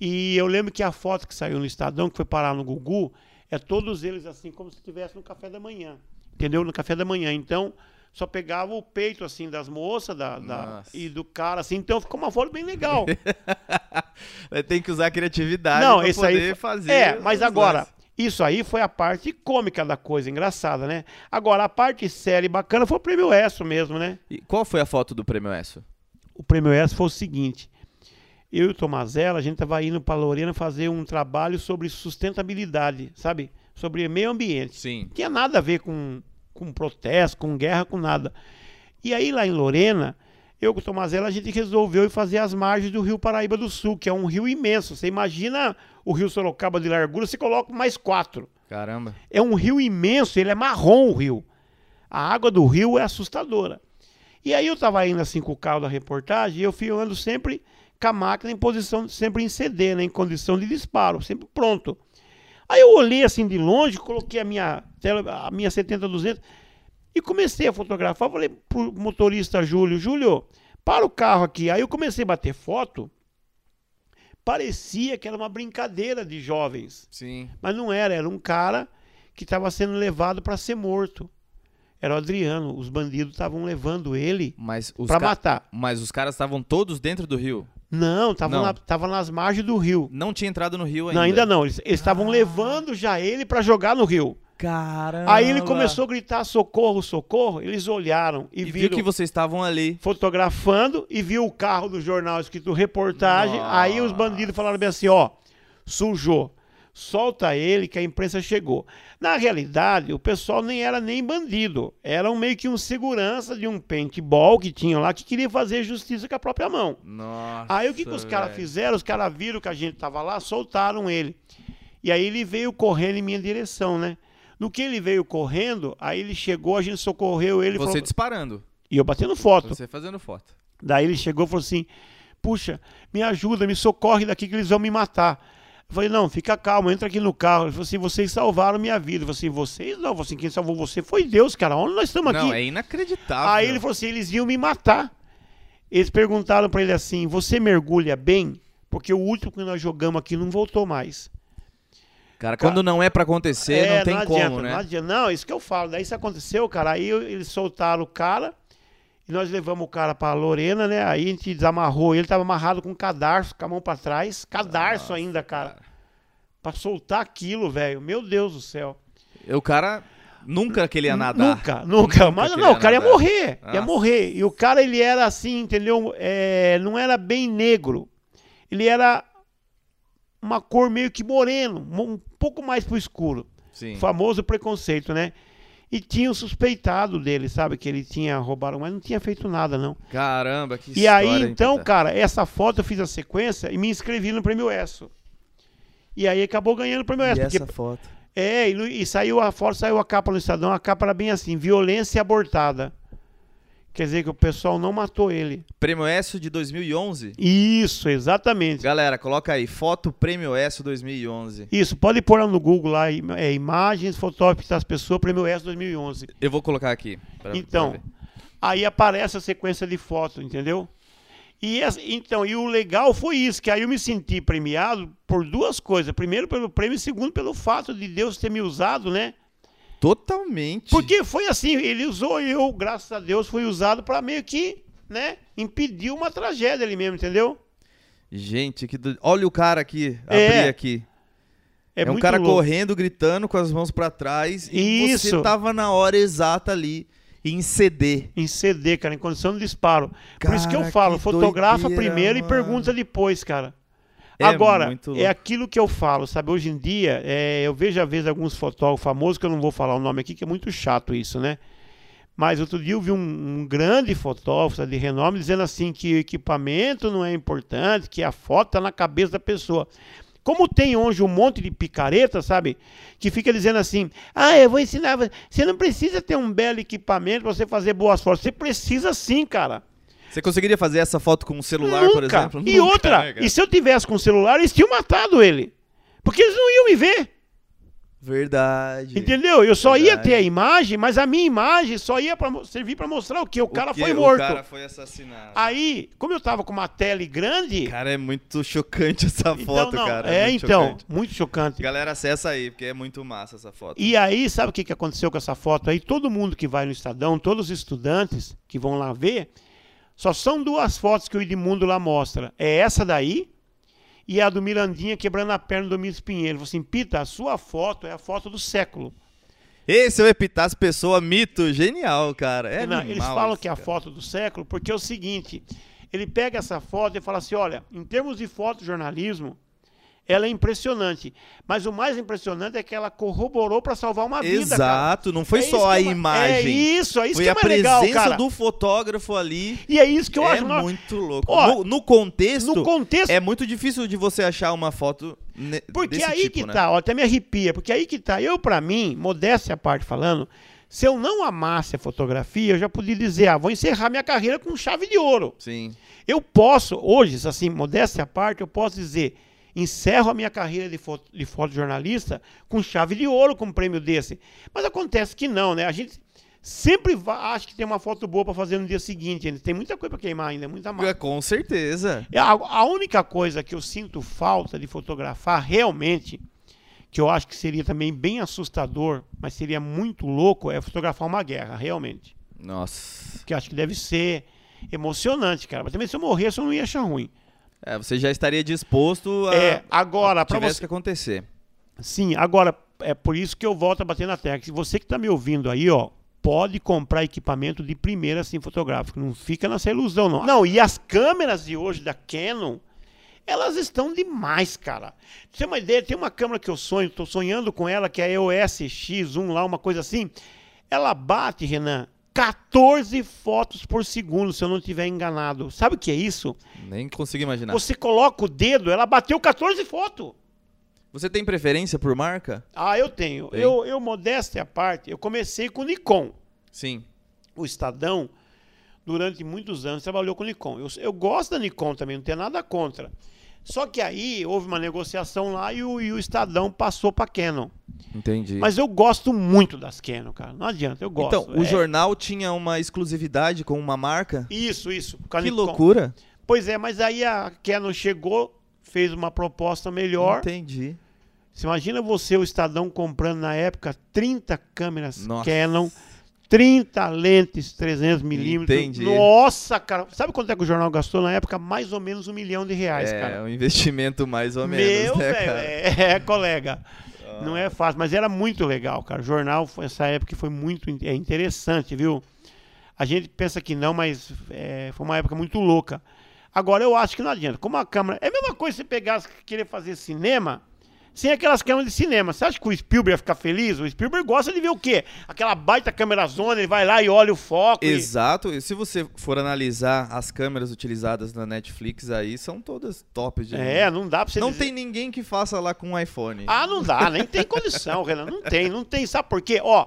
E eu lembro que a foto que saiu no Estadão, que foi parar no Gugu, é todos eles assim como se estivesse no café da manhã. Entendeu? No café da manhã. Então, só pegava o peito assim das moças da, da- e do cara assim, então ficou uma foto bem legal.
Tem que usar a criatividade
Não,
pra
aí
poder
foi-
fazer.
É, mas agora,
lances.
isso aí foi a parte cômica da coisa, engraçada, né? Agora, a parte séria e bacana foi o prêmio ESSO mesmo, né?
E qual foi a foto do prêmio ESSO?
O prêmio ESSO foi o seguinte: eu e o Tomazella, a gente tava indo para Lorena fazer um trabalho sobre sustentabilidade, sabe? Sobre meio ambiente.
Sim.
Não tinha nada a ver com, com protesto, com guerra, com nada. E aí lá em Lorena, eu com o Tomazella, a gente resolveu ir fazer as margens do Rio Paraíba do Sul, que é um rio imenso. Você imagina o Rio Sorocaba de largura, você coloca mais quatro.
Caramba.
É um rio imenso, ele é marrom o rio. A água do rio é assustadora. E aí eu tava indo assim com o carro da reportagem e eu fui andando sempre com a máquina em posição, sempre em CD, né, em condição de disparo, sempre pronto. Aí eu olhei assim de longe, coloquei a minha tela, a minha 70-200 e comecei a fotografar. Falei pro motorista Júlio, Júlio, para o carro aqui. Aí eu comecei a bater foto. Parecia que era uma brincadeira de jovens.
Sim.
Mas não era, era um cara que estava sendo levado para ser morto. Era o Adriano, os bandidos estavam levando ele para matar.
Mas os caras estavam todos dentro do rio.
Não, estavam na- tava nas margens do rio.
Não tinha entrado no rio ainda.
Não, ainda não, eles estavam levando já ele para jogar no rio.
Caramba.
Aí ele começou a gritar socorro, socorro. Eles olharam e,
E viu
viram
que vocês estavam ali.
fotografando e viu o carro do jornal escrito reportagem. Aí os bandidos falaram bem assim, ó, sujou. Solta ele que a imprensa chegou. Na realidade, o pessoal nem era nem bandido. Era um meio que um segurança de um paintball que tinha lá que queria fazer justiça com a própria mão.
Nossa.
Aí o que, que os caras fizeram? Os caras viram que a gente tava lá, soltaram ele. E aí ele veio correndo em minha direção, né? No que ele veio correndo, aí ele chegou, a gente socorreu ele.
Você
falou-
disparando.
E eu batendo foto.
Você fazendo foto.
Daí ele chegou e falou assim: Puxa, me ajuda, me socorre daqui que eles vão me matar. Eu falei: Não, fica calmo, entra aqui no carro. Ele falou assim: Vocês salvaram minha vida. Eu falei assim: Vocês não. Assim: Quem salvou você foi Deus, cara. Onde nós estamos
Não,
aqui?
é inacreditável.
Aí ele falou assim: Eles iam me matar. Eles perguntaram pra ele assim: Você mergulha bem? Porque o último que nós jogamos aqui não voltou mais.
Cara, quando não é pra acontecer,
É,
não tem
adianta,
como, né?
Não adianta. Não, isso que eu falo. Daí isso aconteceu, cara. Aí eles soltaram o cara e nós levamos o cara pra Lorena, né? Aí a gente desamarrou ele, tava amarrado com cadarço, com a mão pra trás. Cadarço
Nossa,
ainda, cara. Pra soltar aquilo, velho. Meu Deus do céu.
E O cara nunca que ele ia nadar.
Nunca, nunca. Mas
que
não, o cara ia
nadar.
morrer. Ia
Nossa.
morrer. E o cara, ele era assim, entendeu? É, não era bem negro. Ele era uma cor meio que moreno, um pouco mais pro escuro.
Sim.
O famoso preconceito, né? E tinha o suspeitado dele, sabe? Que ele tinha roubado, mas não tinha feito nada, não.
Caramba, que
E
história,
aí, então, cara, essa foto eu fiz a sequência e me inscrevi no Prêmio ESSO. E aí acabou ganhando o Prêmio
E
ESSO. Porque,
essa foto?
é, e, e saiu a foto, saiu a capa no Estadão, a capa era bem assim, violência abortada. Quer dizer que o pessoal não matou ele.
Prêmio S de 2011?
Isso, exatamente.
Galera, coloca aí, foto Prêmio S 2011.
Isso, pode pôr lá no Google lá, é, imagens, fotógrafos das pessoas, Prêmio ESSO 2011.
Eu vou colocar aqui. pra-
Então,
pra
aí aparece a sequência de fotos, entendeu? E essa- então, e o legal foi isso, que aí eu me senti premiado por duas coisas. Primeiro pelo prêmio e segundo pelo fato de Deus ter me usado, né?
Totalmente.
Porque foi assim, ele usou eu, graças a Deus, fui usado para meio que, né, impedir uma tragédia ali mesmo, entendeu?
Gente, que do... olha o cara aqui,
É.
abri aqui.
É,
É, um cara
louco.
correndo, gritando com as mãos pra trás e você
Isso.
tava na hora exata ali em CD.
em CD, cara, em condição de disparo. Por isso que eu
Cara,
falo,
que
fotografa
doideira,
primeiro e
mano.
pergunta depois, cara.
É
Agora, é aquilo que eu falo, sabe? Hoje em dia, é, eu vejo às vezes alguns fotógrafos famosos, que eu não vou falar o nome aqui, que é muito chato isso, né? Mas outro dia eu vi um, um grande fotógrafo de renome dizendo assim que o equipamento não é importante, que a foto tá na cabeça da pessoa. Como tem hoje um monte de picareta, sabe? Que fica dizendo assim: ah, eu vou ensinar. você- não precisa ter um belo equipamento pra você fazer boas fotos. Você precisa sim, cara.
Você conseguiria fazer essa foto com um celular,
Nunca.
por exemplo?
E
Nunca,
outra,
né,
e se eu tivesse com o celular, eles tinham matado ele. Porque eles não iam me ver.
Verdade.
Entendeu? Eu só ia
Verdade.
ter a imagem, mas a minha imagem só ia pra, servir pra mostrar o quê? O cara
que
foi morto.
O cara foi assassinado.
Aí, como eu tava com uma tele grande.
Cara, é muito chocante essa
então,
foto,
não,
cara.
é,
muito
então,
chocante.
muito chocante.
Galera, acessa aí, porque é muito massa essa foto.
E aí, sabe o que, que aconteceu com essa foto aí? Todo mundo que vai no Estadão, todos os estudantes que vão lá ver, só são duas fotos que o Edmundo lá mostra. É essa daí e a do Mirandinha quebrando a perna do Miss Pinheiro. Ele falou assim, Pita, a sua foto é a foto do século.
Esse é o Epitácio Pessoa Mito, genial, cara. É
Não, eles falam que é a foto do século porque é o seguinte, ele pega essa foto e fala assim, olha, em termos de fotojornalismo, ela é impressionante. Mas o mais impressionante é que ela corroborou para salvar uma vida, cara.
Exato, não foi
É
só a
é
imagem.
É isso, é isso
foi
que é
a
mais legal,
presença
cara.
do fotógrafo ali.
E é isso que eu
é
acho. nó-
muito louco.
Ó,
no, no contexto,
No contexto,
é muito difícil de você achar uma foto
porque aí
tipo,
que
né?
tá, ó, até me arrepia, porque aí que tá. Eu, pra mim, modéstia à parte falando, se eu não amasse a fotografia, eu já podia dizer, ah, vou encerrar minha carreira com chave de ouro.
Sim.
Eu posso, hoje, assim, modéstia à parte, eu posso dizer, encerro a minha carreira de, foto, de fotojornalista com chave de ouro com um prêmio desse. Mas acontece que não, né? A gente sempre acha que tem uma foto boa para fazer no dia seguinte. ainda Tem muita coisa para queimar ainda, muita
É,
massa.
Com certeza.
A, a única coisa que eu sinto falta de fotografar realmente, que eu acho que seria também bem assustador, mas seria muito louco, é fotografar uma guerra, realmente.
Nossa.
Que acho que deve ser emocionante, cara. Mas também se eu morresse, eu não ia achar ruim.
É, você já estaria disposto a
É, agora, para
tivesse
você.
que acontecer.
Sim, agora, é por isso que eu volto a bater na tecla. Se você que está me ouvindo aí, ó, pode comprar equipamento de primeira, assim, fotográfico. Não fica nessa ilusão, não. Não, e as câmeras de hoje da Canon, elas estão demais, cara. Você ter uma ideia, tem uma câmera que eu sonho, estou sonhando com ela, que é a EOS X1 lá, uma coisa assim. Ela bate, Renan, 14 fotos por segundo, se eu não estiver enganado. Sabe o que é isso?
Nem consigo imaginar.
Você coloca o dedo, ela bateu 14 fotos.
Você tem preferência por marca?
Ah, eu tenho.
Tem?
Eu, eu, modéstia à parte, eu comecei com Nikon.
Sim.
O Estadão, durante muitos anos, trabalhou com o Nikon. Eu, eu gosto da Nikon também, não tenho nada contra. Só que aí houve uma negociação lá e o, e o Estadão passou para Canon.
Entendi.
Mas eu gosto muito das Canon, cara. Não adianta, eu gosto.
então, o
É-
jornal tinha uma exclusividade com uma marca?
Isso, isso.
Que
Nikon.
loucura.
Pois é, mas aí a Canon chegou, fez uma proposta melhor.
Entendi.
Você imagina você, o Estadão, comprando na época 30 câmeras
Nossa.
Canon, 30 lentes 300 milímetros.
Entendi.
Nossa, cara. Sabe quanto é que o jornal gastou na época? Mais ou menos um milhão de reais,
é
cara.
um investimento mais ou menos,
Meu,
né,
velho,
cara?
é, é, colega. Não é fácil, mas era muito legal, cara. O jornal, foi- essa época foi muito é interessante, viu? A gente pensa que não, mas é, foi uma época muito louca. Agora, eu acho que não adianta. Como a câmera. É a mesma coisa você pegar, querer fazer cinema, sem aquelas câmeras de cinema. Você acha que o Spielberg ia ficar feliz? O Spielberg gosta de ver o quê? Aquela baita câmera zona, ele vai lá e olha o foco. e-
Exato, e se você for analisar as câmeras utilizadas na Netflix aí, são todas top de
É, não dá pra você
Não
dizer-
tem ninguém que faça lá com um iPhone.
Ah, não dá, nem tem condição, Renan. Não tem, não tem. Sabe por quê? Ó,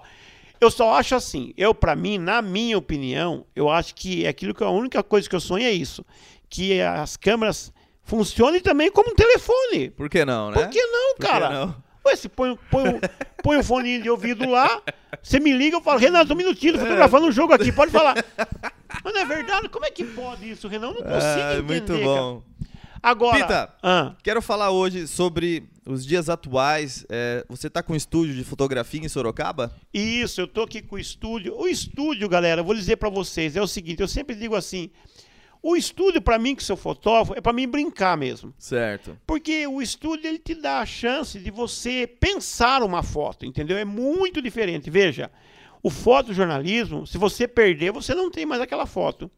eu só acho assim, eu, pra mim, na minha opinião, eu acho que é aquilo que a única coisa que eu sonho é isso. Que as câmeras funcionem também como um telefone.
Por que não, né?
Por que não,
Por que
cara?
não?
Ué, você põe, põe, o- põe o fone de ouvido lá, você me liga, eu falo, Renan, tô um minutinho, tô fotografando um jogo aqui, pode falar. Mas não é verdade? Como é que pode isso, Renan? Eu não consigo
Ah,
entender.
muito
cara.
bom.
Agora.
Pita.
ah,
Quero falar hoje sobre os dias atuais. É, você tá com um estúdio de fotografia em Sorocaba?
Isso, eu tô aqui com o estúdio. O estúdio, galera, eu vou dizer pra vocês, é o seguinte, eu sempre digo assim, o estúdio pra mim que sou fotógrafo é pra mim brincar mesmo.
Certo.
Porque o estúdio ele te dá a chance de você pensar uma foto, entendeu? É muito diferente. Veja, o fotojornalismo, se você perder, você não tem mais aquela foto.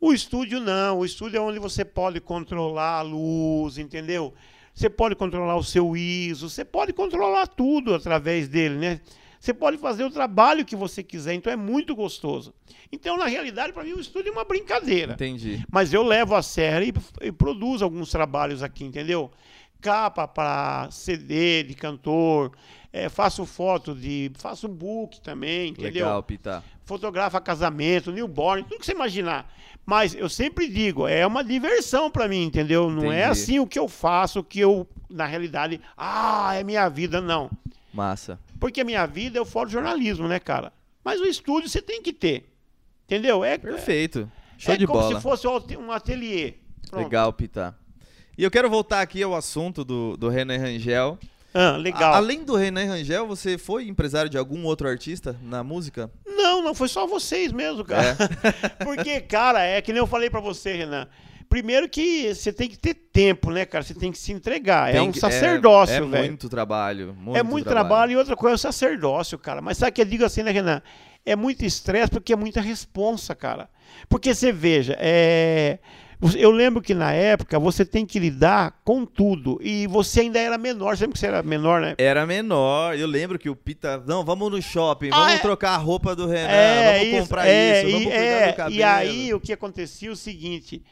O estúdio não, o estúdio é onde você pode controlar a luz, entendeu? Você pode controlar o seu ISO, você pode controlar tudo através dele, né? Você pode fazer o trabalho que você quiser, então é muito gostoso. Então, na realidade, para mim, o estúdio é uma brincadeira.
Entendi.
Mas eu levo a sério e, e produzo alguns trabalhos aqui, entendeu? Capa para CD de cantor, eh, faço foto de. faço book também, entendeu?
Legal, Pita.
Fotografa casamento, newborn, tudo que você imaginar. Mas eu sempre digo, é uma diversão para mim, entendeu? Não é assim o que eu faço, o que eu, na realidade, ah, é minha vida, não.
Massa.
Porque a minha vida é o fotojornalismo, né, cara? Mas o estúdio você tem que ter. Entendeu? É,
Perfeito. Show
é
de
como
bola.
se fosse um ateliê. Pronto.
Legal, Pita. E eu quero voltar aqui ao assunto do, do Renan Rangel.
Ah, legal.
A- além do Renan Rangel, você foi empresário de algum outro artista na música?
Não, não foi só vocês mesmo, cara. Porque, cara, é que nem eu falei pra você, Renan. Primeiro que você tem que ter tempo, né, cara? Você tem que se entregar. é
Tem
um
que-
sacerdócio,
é,
velho.
muito trabalho. Muito
é muito trabalho. e outra coisa é o sacerdócio, cara. Mas sabe que eu digo assim, né, Renan? É muito estresse porque é muita responsa, cara. Porque você veja, é... eu lembro que na época você tem que lidar com tudo. E você ainda era menor. Você lembra que você era menor, né?
Era menor. Eu lembro que o Pita. Não, vamos no shopping,
Ah,
vamos
é.
trocar a roupa do Renan,
É,
vamos
isso,
comprar
é,
isso, vamos
e,
cuidar
é,
do cabelo.
E aí o que acontecia é o seguinte: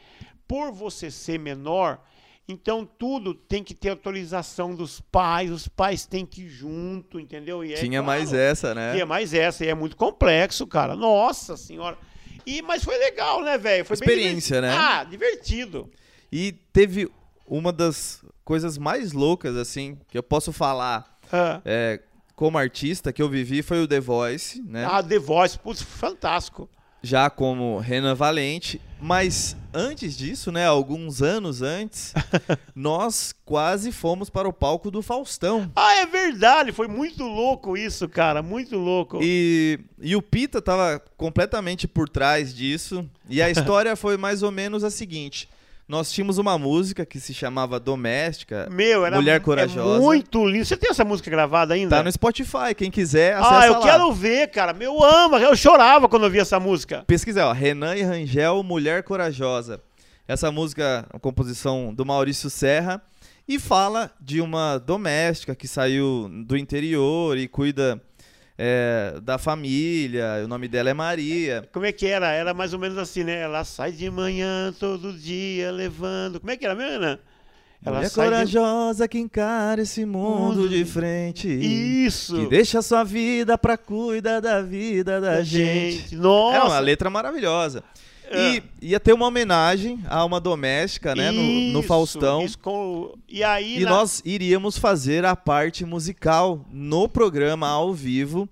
por você ser menor, então tudo tem que ter autorização dos pais, os pais têm que ir junto, entendeu? E é
Tinha
claro,
mais essa, né?
Tinha mais essa, e é muito complexo, cara. Nossa senhora. E, mas foi legal, né, velho? Foi bem
Experiência,
divertido.
né?
Ah, divertido.
E teve uma das coisas mais loucas, assim, que eu posso falar
Ah,
é, como artista que eu vivi foi o The Voice, né?
ah, The Voice, putz, fantástico.
Já como Renan Valente. Mas antes disso, né? Alguns anos antes, nós quase fomos para o palco do Faustão.
Ah, é verdade, foi muito louco isso, cara, muito louco.
E, e o Pita tava completamente por trás disso. E a história foi mais ou menos a seguinte: nós tínhamos uma música que se chamava Doméstica.
Meu, era
Mulher
é
Corajosa.
muito lindo. Você tem essa música gravada ainda?
Tá no Spotify, quem quiser, acessa
Ah, eu
lá.
quero ver, cara. Meu amo, eu chorava quando eu via essa música.
Pesquisa, ó, Renan e Rangel, Mulher Corajosa. Essa música é uma composição do Maurício Serra e fala de uma doméstica que saiu do interior e cuida é, da família. O nome dela é Maria.
Como é que era? Era mais ou menos assim, né? Ela sai de manhã todo dia levando. Como é que era mesmo, Renan? Ela
Mulher
sai de-
corajosa que encara esse mundo de frente.
Isso.
Que deixa sua vida pra cuidar da vida da gente.
Nossa.
É uma letra maravilhosa. E
É.
ia ter uma homenagem a uma doméstica, né, no, no
Isso,
Faustão.
isso com- E aí
E
na-
nós iríamos fazer a parte musical no programa ao vivo.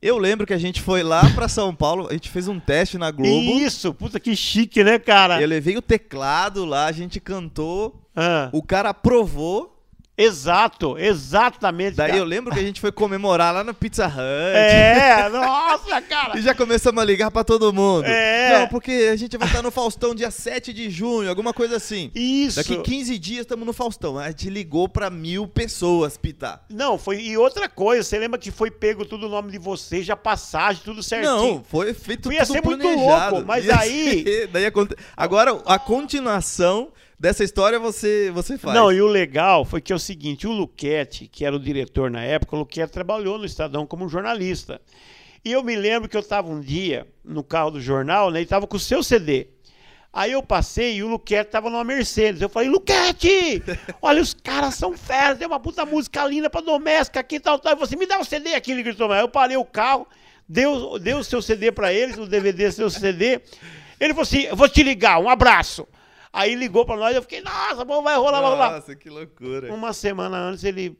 Eu lembro que a gente foi lá pra São Paulo, a gente fez um teste na Globo.
Isso, puta que chique, né, cara?
Eu levei o teclado lá, a gente cantou,
Ah,
o cara aprovou.
Exato, exatamente.
Daí
cara.
eu lembro que a gente foi comemorar lá no Pizza Hut.
É, nossa, cara.
E já começamos a ligar pra todo mundo.
É.
Não, porque a gente vai estar no Faustão dia 7 de junho, alguma coisa assim.
Isso.
Daqui 15 dias estamos no Faustão. A gente ligou pra mil pessoas, Pita.
Não, foi. E outra coisa, você lembra que foi pego tudo o nome de vocês, já passagem, tudo certinho.
Não, foi feito
Ia
tudo
ser muito
planejado.
louco, mas
Ia
aí-
ser- daí Agora, a continuação dessa história você, você faz.
Não, e o legal foi que é o seguinte, o Luquete, que era o diretor na época, o Luquete trabalhou no Estadão como jornalista. E eu me lembro que eu estava um dia no carro do jornal, né, e estava com o seu CD. Aí eu passei e o Luquete tava numa Mercedes. Eu falei, Luquete, olha, os caras são feras, tem uma puta música linda pra doméstica aqui e tal, tal. E você me dá o um CD aqui, ele gritou. Aí eu parei o carro, deu, deu o seu CD pra eles, o DVD, seu CD. Ele falou assim, eu vou te ligar, um abraço. Aí ligou pra nós, eu fiquei, nossa, bom, vai rolar, vai rolar.
Nossa, que loucura.
Uma semana antes ele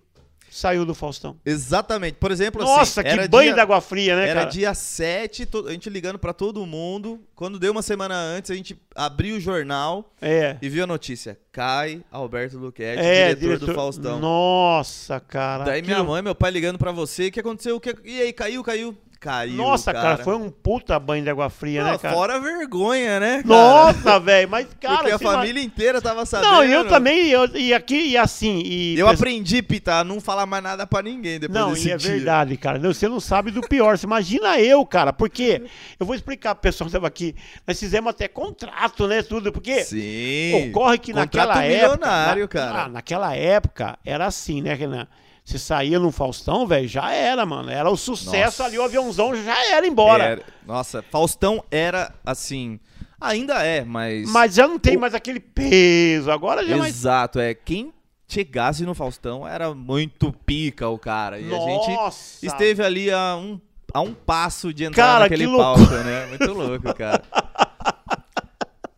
saiu do Faustão.
Exatamente. Por exemplo,
Nossa,
assim,
que banho d'água fria, né,
Era
cara?
dia 7, a gente ligando pra todo mundo. Quando deu uma semana antes, a gente abriu o jornal
É.
e viu a notícia. Cai Alberto Luquete,
É,
diretor, do Faustão.
Nossa, cara.
Daí minha
aquilo-
mãe, meu pai ligando pra você. O que aconteceu? Que... E aí, caiu, caiu? Caiu,
Nossa, cara. foi um puta banho de água fria,
Não,
né, cara?
Fora vergonha, né, cara?
Nossa, velho, mas cara,
Porque a família inteira tava sabendo.
Não, eu também, eu, e aqui, e assim, e...
Eu aprendi, Pita, a não falar mais nada pra ninguém depois
Não,
desse
e é
dia.
verdade, cara. Não, Você não sabe do pior. Você imagina eu, cara. Porque eu vou explicar pro pessoal que estava aqui. Nós fizemos até contrato, né? Tudo. Porque
Sim.
ocorre que
Contrato
naquela época.
milionário,
na-
cara.
ah, naquela época era assim, né, Renan? Você saía no Faustão, velho, já era, mano. Era o sucesso
Nossa.
ali, o aviãozão já era embora.
Era- Nossa, Faustão era assim. Ainda é, mas.
Mas já não tem
O-
mais aquele peso. Agora já é mais.
Exato, é. Quem chegasse no Faustão era muito pica o cara. E a gente
Nossa.
esteve ali a um, a um passo de entrar
Cara,
naquele
que
palco, né? Muito louco, cara.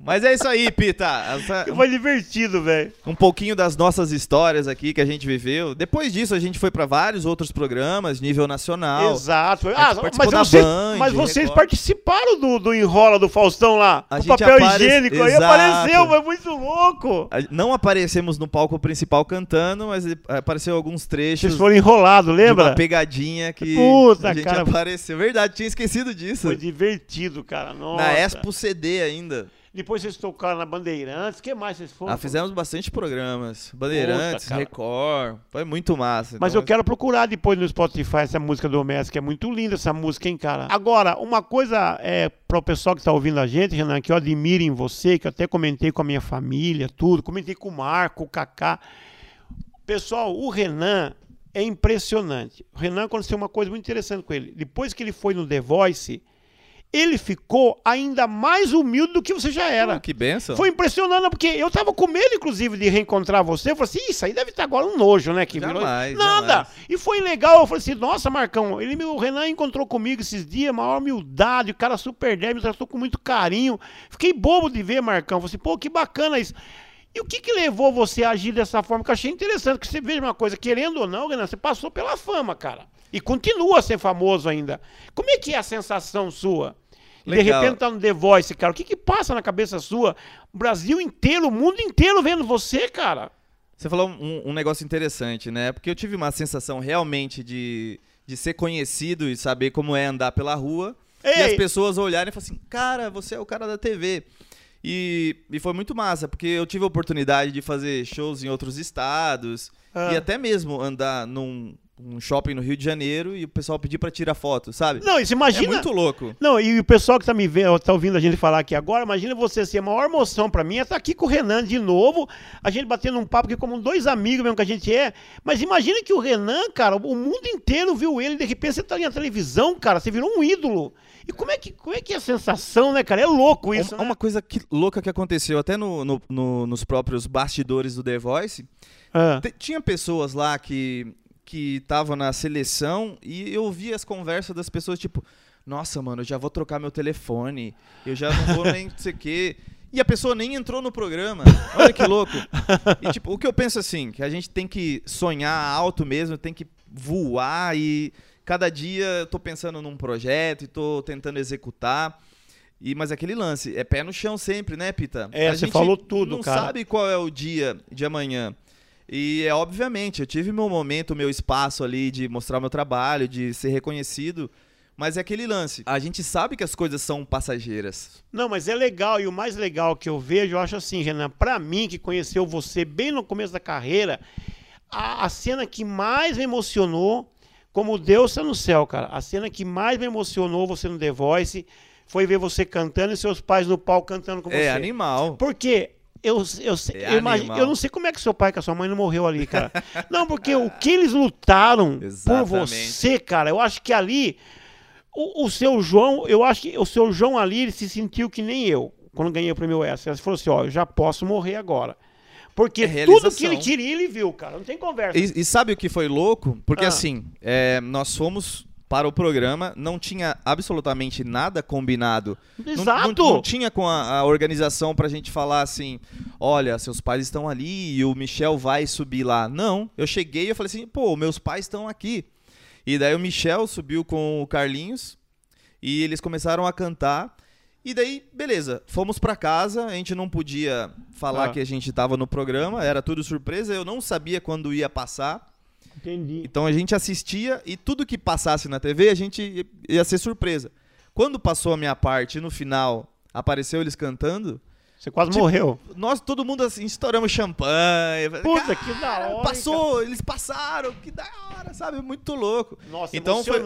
Mas é isso aí, Pita. Essa-
Foi divertido, velho.
um pouquinho das nossas histórias aqui que a gente viveu. Depois disso, a gente foi pra vários outros programas, nível nacional.
Exato. Ah,
participou
mas
da
vocês,
Band,
mas vocês
Record.
participaram do, do Enrola do Faustão lá.
A
papel
apare-
higiênico aí
Exato.
apareceu, foi muito louco.
Não aparecemos no palco principal cantando, mas apareceu alguns trechos
Vocês foram enrolados, lembra?
uma pegadinha que
Puta,
a gente
cara.
apareceu. Verdade, tinha esquecido disso.
Foi divertido, cara. Nossa.
Na Expo CD ainda.
Depois vocês tocaram na Bandeirantes. O que mais vocês foram?
Ah, fizemos bastante programas. Bandeirantes,
cara.
Record. Foi muito massa.
Mas
Então,
eu quero procurar depois no Spotify essa música doméstica. É muito linda essa música, hein, cara? Agora, uma coisa é para o pessoal que está ouvindo a gente, Renan, que eu admiro em você, que eu até comentei com a minha família, tudo. Comentei com o Marco, o Kaká. Pessoal, o Renan é impressionante. O Renan aconteceu uma coisa muito interessante com ele. Depois que ele foi no The Voice, ele ficou ainda mais humilde do que você já era.
Ah, Que benção.
Foi impressionante, porque eu tava com medo, inclusive, de reencontrar você. Eu falei assim, isso aí deve estar agora um nojo, né? Que virou-
Jamais,
Nada.
jamais.
E foi legal. Eu falei assim, nossa, Marcão, ele, o Renan encontrou comigo esses dias, maior humildade, o cara super 10, me tratou com muito carinho. Fiquei bobo de ver, Marcão. Falei assim, pô, que bacana isso. E o que que levou você a agir dessa forma? Que eu achei interessante, que você veja uma coisa, querendo ou não, Renan, você passou pela fama, cara. E continua a ser famoso ainda. Como é que é a sensação sua? De
Legal.
repente tá no The Voice, cara. O que que passa na cabeça sua? O Brasil inteiro, o mundo inteiro vendo você, cara.
Você falou um, um negócio interessante, né? Porque eu tive uma sensação realmente de, de ser conhecido e saber como é andar pela rua. E
Ei.
as pessoas olharem e falarem assim, cara, você é o cara da TV. E, e foi muito massa, porque eu tive a oportunidade de fazer shows em outros estados.
Ah.
E até mesmo andar num, num shopping no Rio de Janeiro e o pessoal pedir pra tirar foto, sabe?
Não, e você
é
imagina.
muito louco.
Não, e o pessoal que tá me vendo, tá ouvindo a gente falar aqui agora, imagina você assim, a maior emoção pra mim é estar aqui com o Renan de novo, a gente batendo um papo aqui como dois amigos mesmo que a gente é. Mas imagina que o Renan, cara, o mundo inteiro viu ele, de repente você tá ali na televisão, cara, você virou um ídolo. E como é que, como é, que é a sensação, né, cara? É louco isso,
uma,
né?
uma coisa que- louca que aconteceu até no- no- no- nos próprios bastidores do The Voice,
Ah.
Tinha pessoas lá que que estavam na seleção e eu ouvia as conversas das pessoas tipo, nossa, mano, eu já vou trocar meu telefone, eu já não vou nem sei o quê. E a pessoa nem entrou no programa. Olha que louco. E tipo, o que eu penso assim, que a gente tem que sonhar alto mesmo, tem que voar e cada dia eu tô pensando num projeto e tô tentando executar. E, mas aquele lance, é pé no chão sempre, né, Pita?
É,
A
você falou tudo,
não
cara.
sabe qual é o dia de amanhã. E é obviamente, eu tive meu momento, meu espaço ali de mostrar meu trabalho, de ser reconhecido, mas é aquele lance. A gente sabe que as coisas são passageiras.
Não, mas é legal, e o mais legal que eu vejo, eu acho assim, Renan, pra mim, que conheceu você bem no começo da carreira, a, a cena que mais me emocionou, como Deus está no céu, cara, a cena que mais me emocionou você no The Voice foi ver você cantando e seus pais no palco cantando com
É
você.
animal.
Porque eu, eu,
É
eu, imagino- eu não sei como é que seu pai com a sua mãe não morreu ali, cara. Não, porque o que eles lutaram por você, cara, eu acho que ali. O, o seu João, eu acho que o seu João ali, ele se sentiu que nem eu, quando ganhei o prêmio S. Ele falou assim: ó, eu já posso morrer agora. Porque
É
tudo que ele queria, ele viu, cara. Não tem conversa.
E, e sabe o que foi louco? Porque
Ah.
assim, é, nós fomos para o programa, não tinha absolutamente nada combinado. Não-
Exato!
Não, não tinha com a, a organização pra gente falar assim: olha, seus pais estão ali e o Michel vai subir lá. Não, eu cheguei e falei assim: pô, meus pais estão aqui. E daí o Michel subiu com o Carlinhos e eles começaram a cantar. E daí, beleza, fomos pra casa, a gente não podia falar
Ah.
que a gente tava no programa, era tudo surpresa, eu não sabia quando ia passar.
Entendi.
Então a gente assistia e tudo que passasse na TV a gente ia ser surpresa. Quando passou a minha parte e no final apareceu eles cantando,
Você quase
Tipo,
morreu.
nós todo mundo assim estouramos champanhe.
Puta, que da
Cara,
hora,
Passou, eles passaram, que da hora, sabe? Muito louco.
Nossa,
Então foi-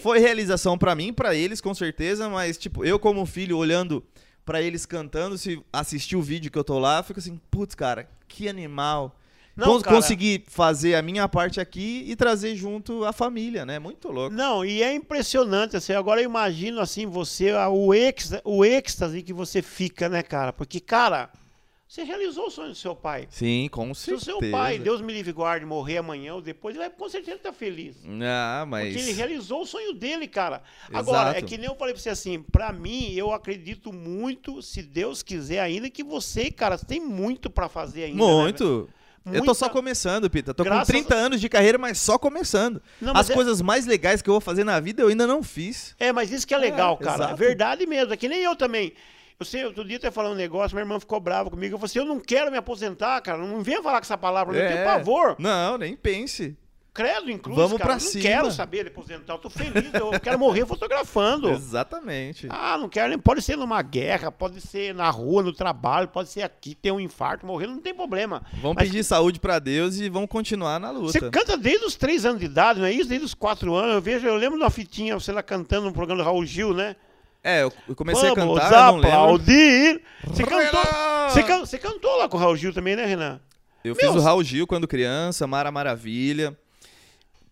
Foi realização pra mim, pra eles com certeza, mas tipo, eu como filho olhando pra eles cantando, se assistir o vídeo que eu tô lá, eu fico assim, putz, cara, que animal.
Não, cara.
Consegui fazer a minha parte aqui e trazer junto a família, né? Muito louco.
Não, e é impressionante, assim, agora eu imagino, assim, você, o, êxtase, o êxtase que você fica, né, cara? Porque, cara, você realizou o sonho do seu pai.
Sim, com
Se o
certeza.
seu pai, Deus me livre guarde, morrer amanhã ou depois, ele vai com certeza estar feliz.
Ah, mas...
Porque ele realizou o sonho dele, cara. Agora,
Exato.
é que nem eu falei pra você assim, pra mim, eu acredito muito, se Deus quiser ainda, que você, cara, tem muito pra fazer ainda. né,
Muito. Eu tô
Muita-
só começando, Pita. Tô
Graças
com 30 anos de carreira, mas só começando.
Não, mas
As
é-
coisas mais legais que eu vou fazer na vida eu ainda não fiz.
É, mas isso que é legal,
É,
cara. É
exato.
verdade mesmo. É que nem eu também. Eu sei, outro dia até falando um negócio, minha irmã ficou brava comigo. Eu falei assim: eu não quero me aposentar, cara. Não venha falar com essa palavra, eu tenho pavor.
Não, nem pense.
Credo, inclusive.
Vamos
cara.
pra
eu não
cima.
quero saber de aposentar. Eu tô feliz. Eu quero morrer fotografando.
Exatamente.
Ah, não quero nem. Pode ser numa guerra, pode ser na rua, no trabalho, pode ser aqui, ter um infarto, morrer, não tem problema.
Vamos
Mas
pedir saúde pra Deus e vamos continuar na luta.
Você canta desde os três anos de idade, não é isso? Desde os quatro anos. Eu vejo, eu lembro de uma fitinha, você lá cantando no programa do Raul Gil, né?
É, eu comecei
Vamos
a cantar, lembro.
aplaudir. Você cantou, você, can- você cantou lá com o Raul Gil também, né, Renan?
Eu
Meu,
fiz o Raul Gil quando criança, Mara Maravilha.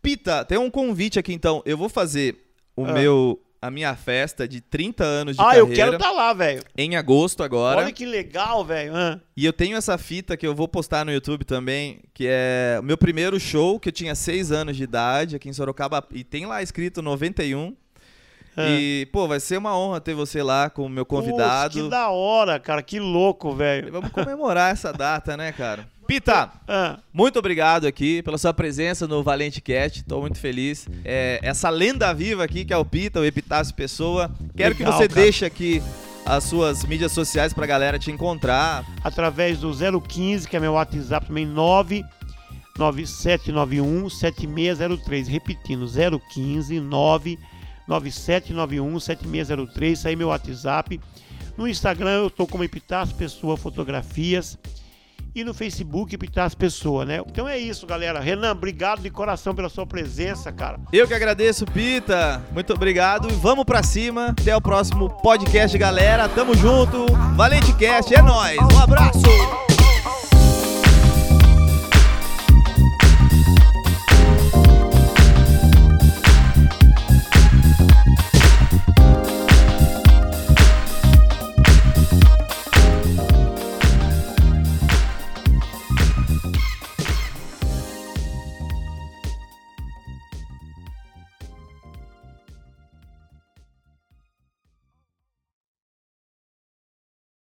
Pita, tem um convite aqui então. Eu vou fazer o
Ah.
meu a minha festa de 30 anos de
ah, eu
carreira
quero estar lá, velho.
em agosto agora.
Olha que legal, velho. Ah,
E eu tenho essa fita que eu vou postar no YouTube também, que é o meu primeiro show, que eu tinha 6 anos de idade, aqui em Sorocaba, e tem lá escrito 91.
ah.
E, pô, vai ser uma honra ter você lá como meu convidado.
Putz, que da hora, cara. Que louco, velho.
Vamos comemorar essa data, né, cara? Pita,
Ah,
muito obrigado aqui pela sua presença no Valente Cast. Tô muito feliz. É, essa lenda viva aqui que é o Pita, o Epitácio Pessoa. Quero que
Legal,
você
cara.
deixe aqui as suas mídias sociais pra galera te encontrar.
através do 015, que é meu WhatsApp também, 99791 7603. Repetindo, 015 99791 7603. Isso aí é meu WhatsApp. No Instagram eu tô como Epitácio Pessoa Fotografias. E no Facebook, Epitácio Pessoa, né? Então é isso, galera. Renan, obrigado de coração pela sua presença, cara.
Eu que agradeço, Pita. Muito obrigado vamos pra cima. Até o próximo podcast, galera. Tamo junto. Valente Cast, é nóis. Um abraço.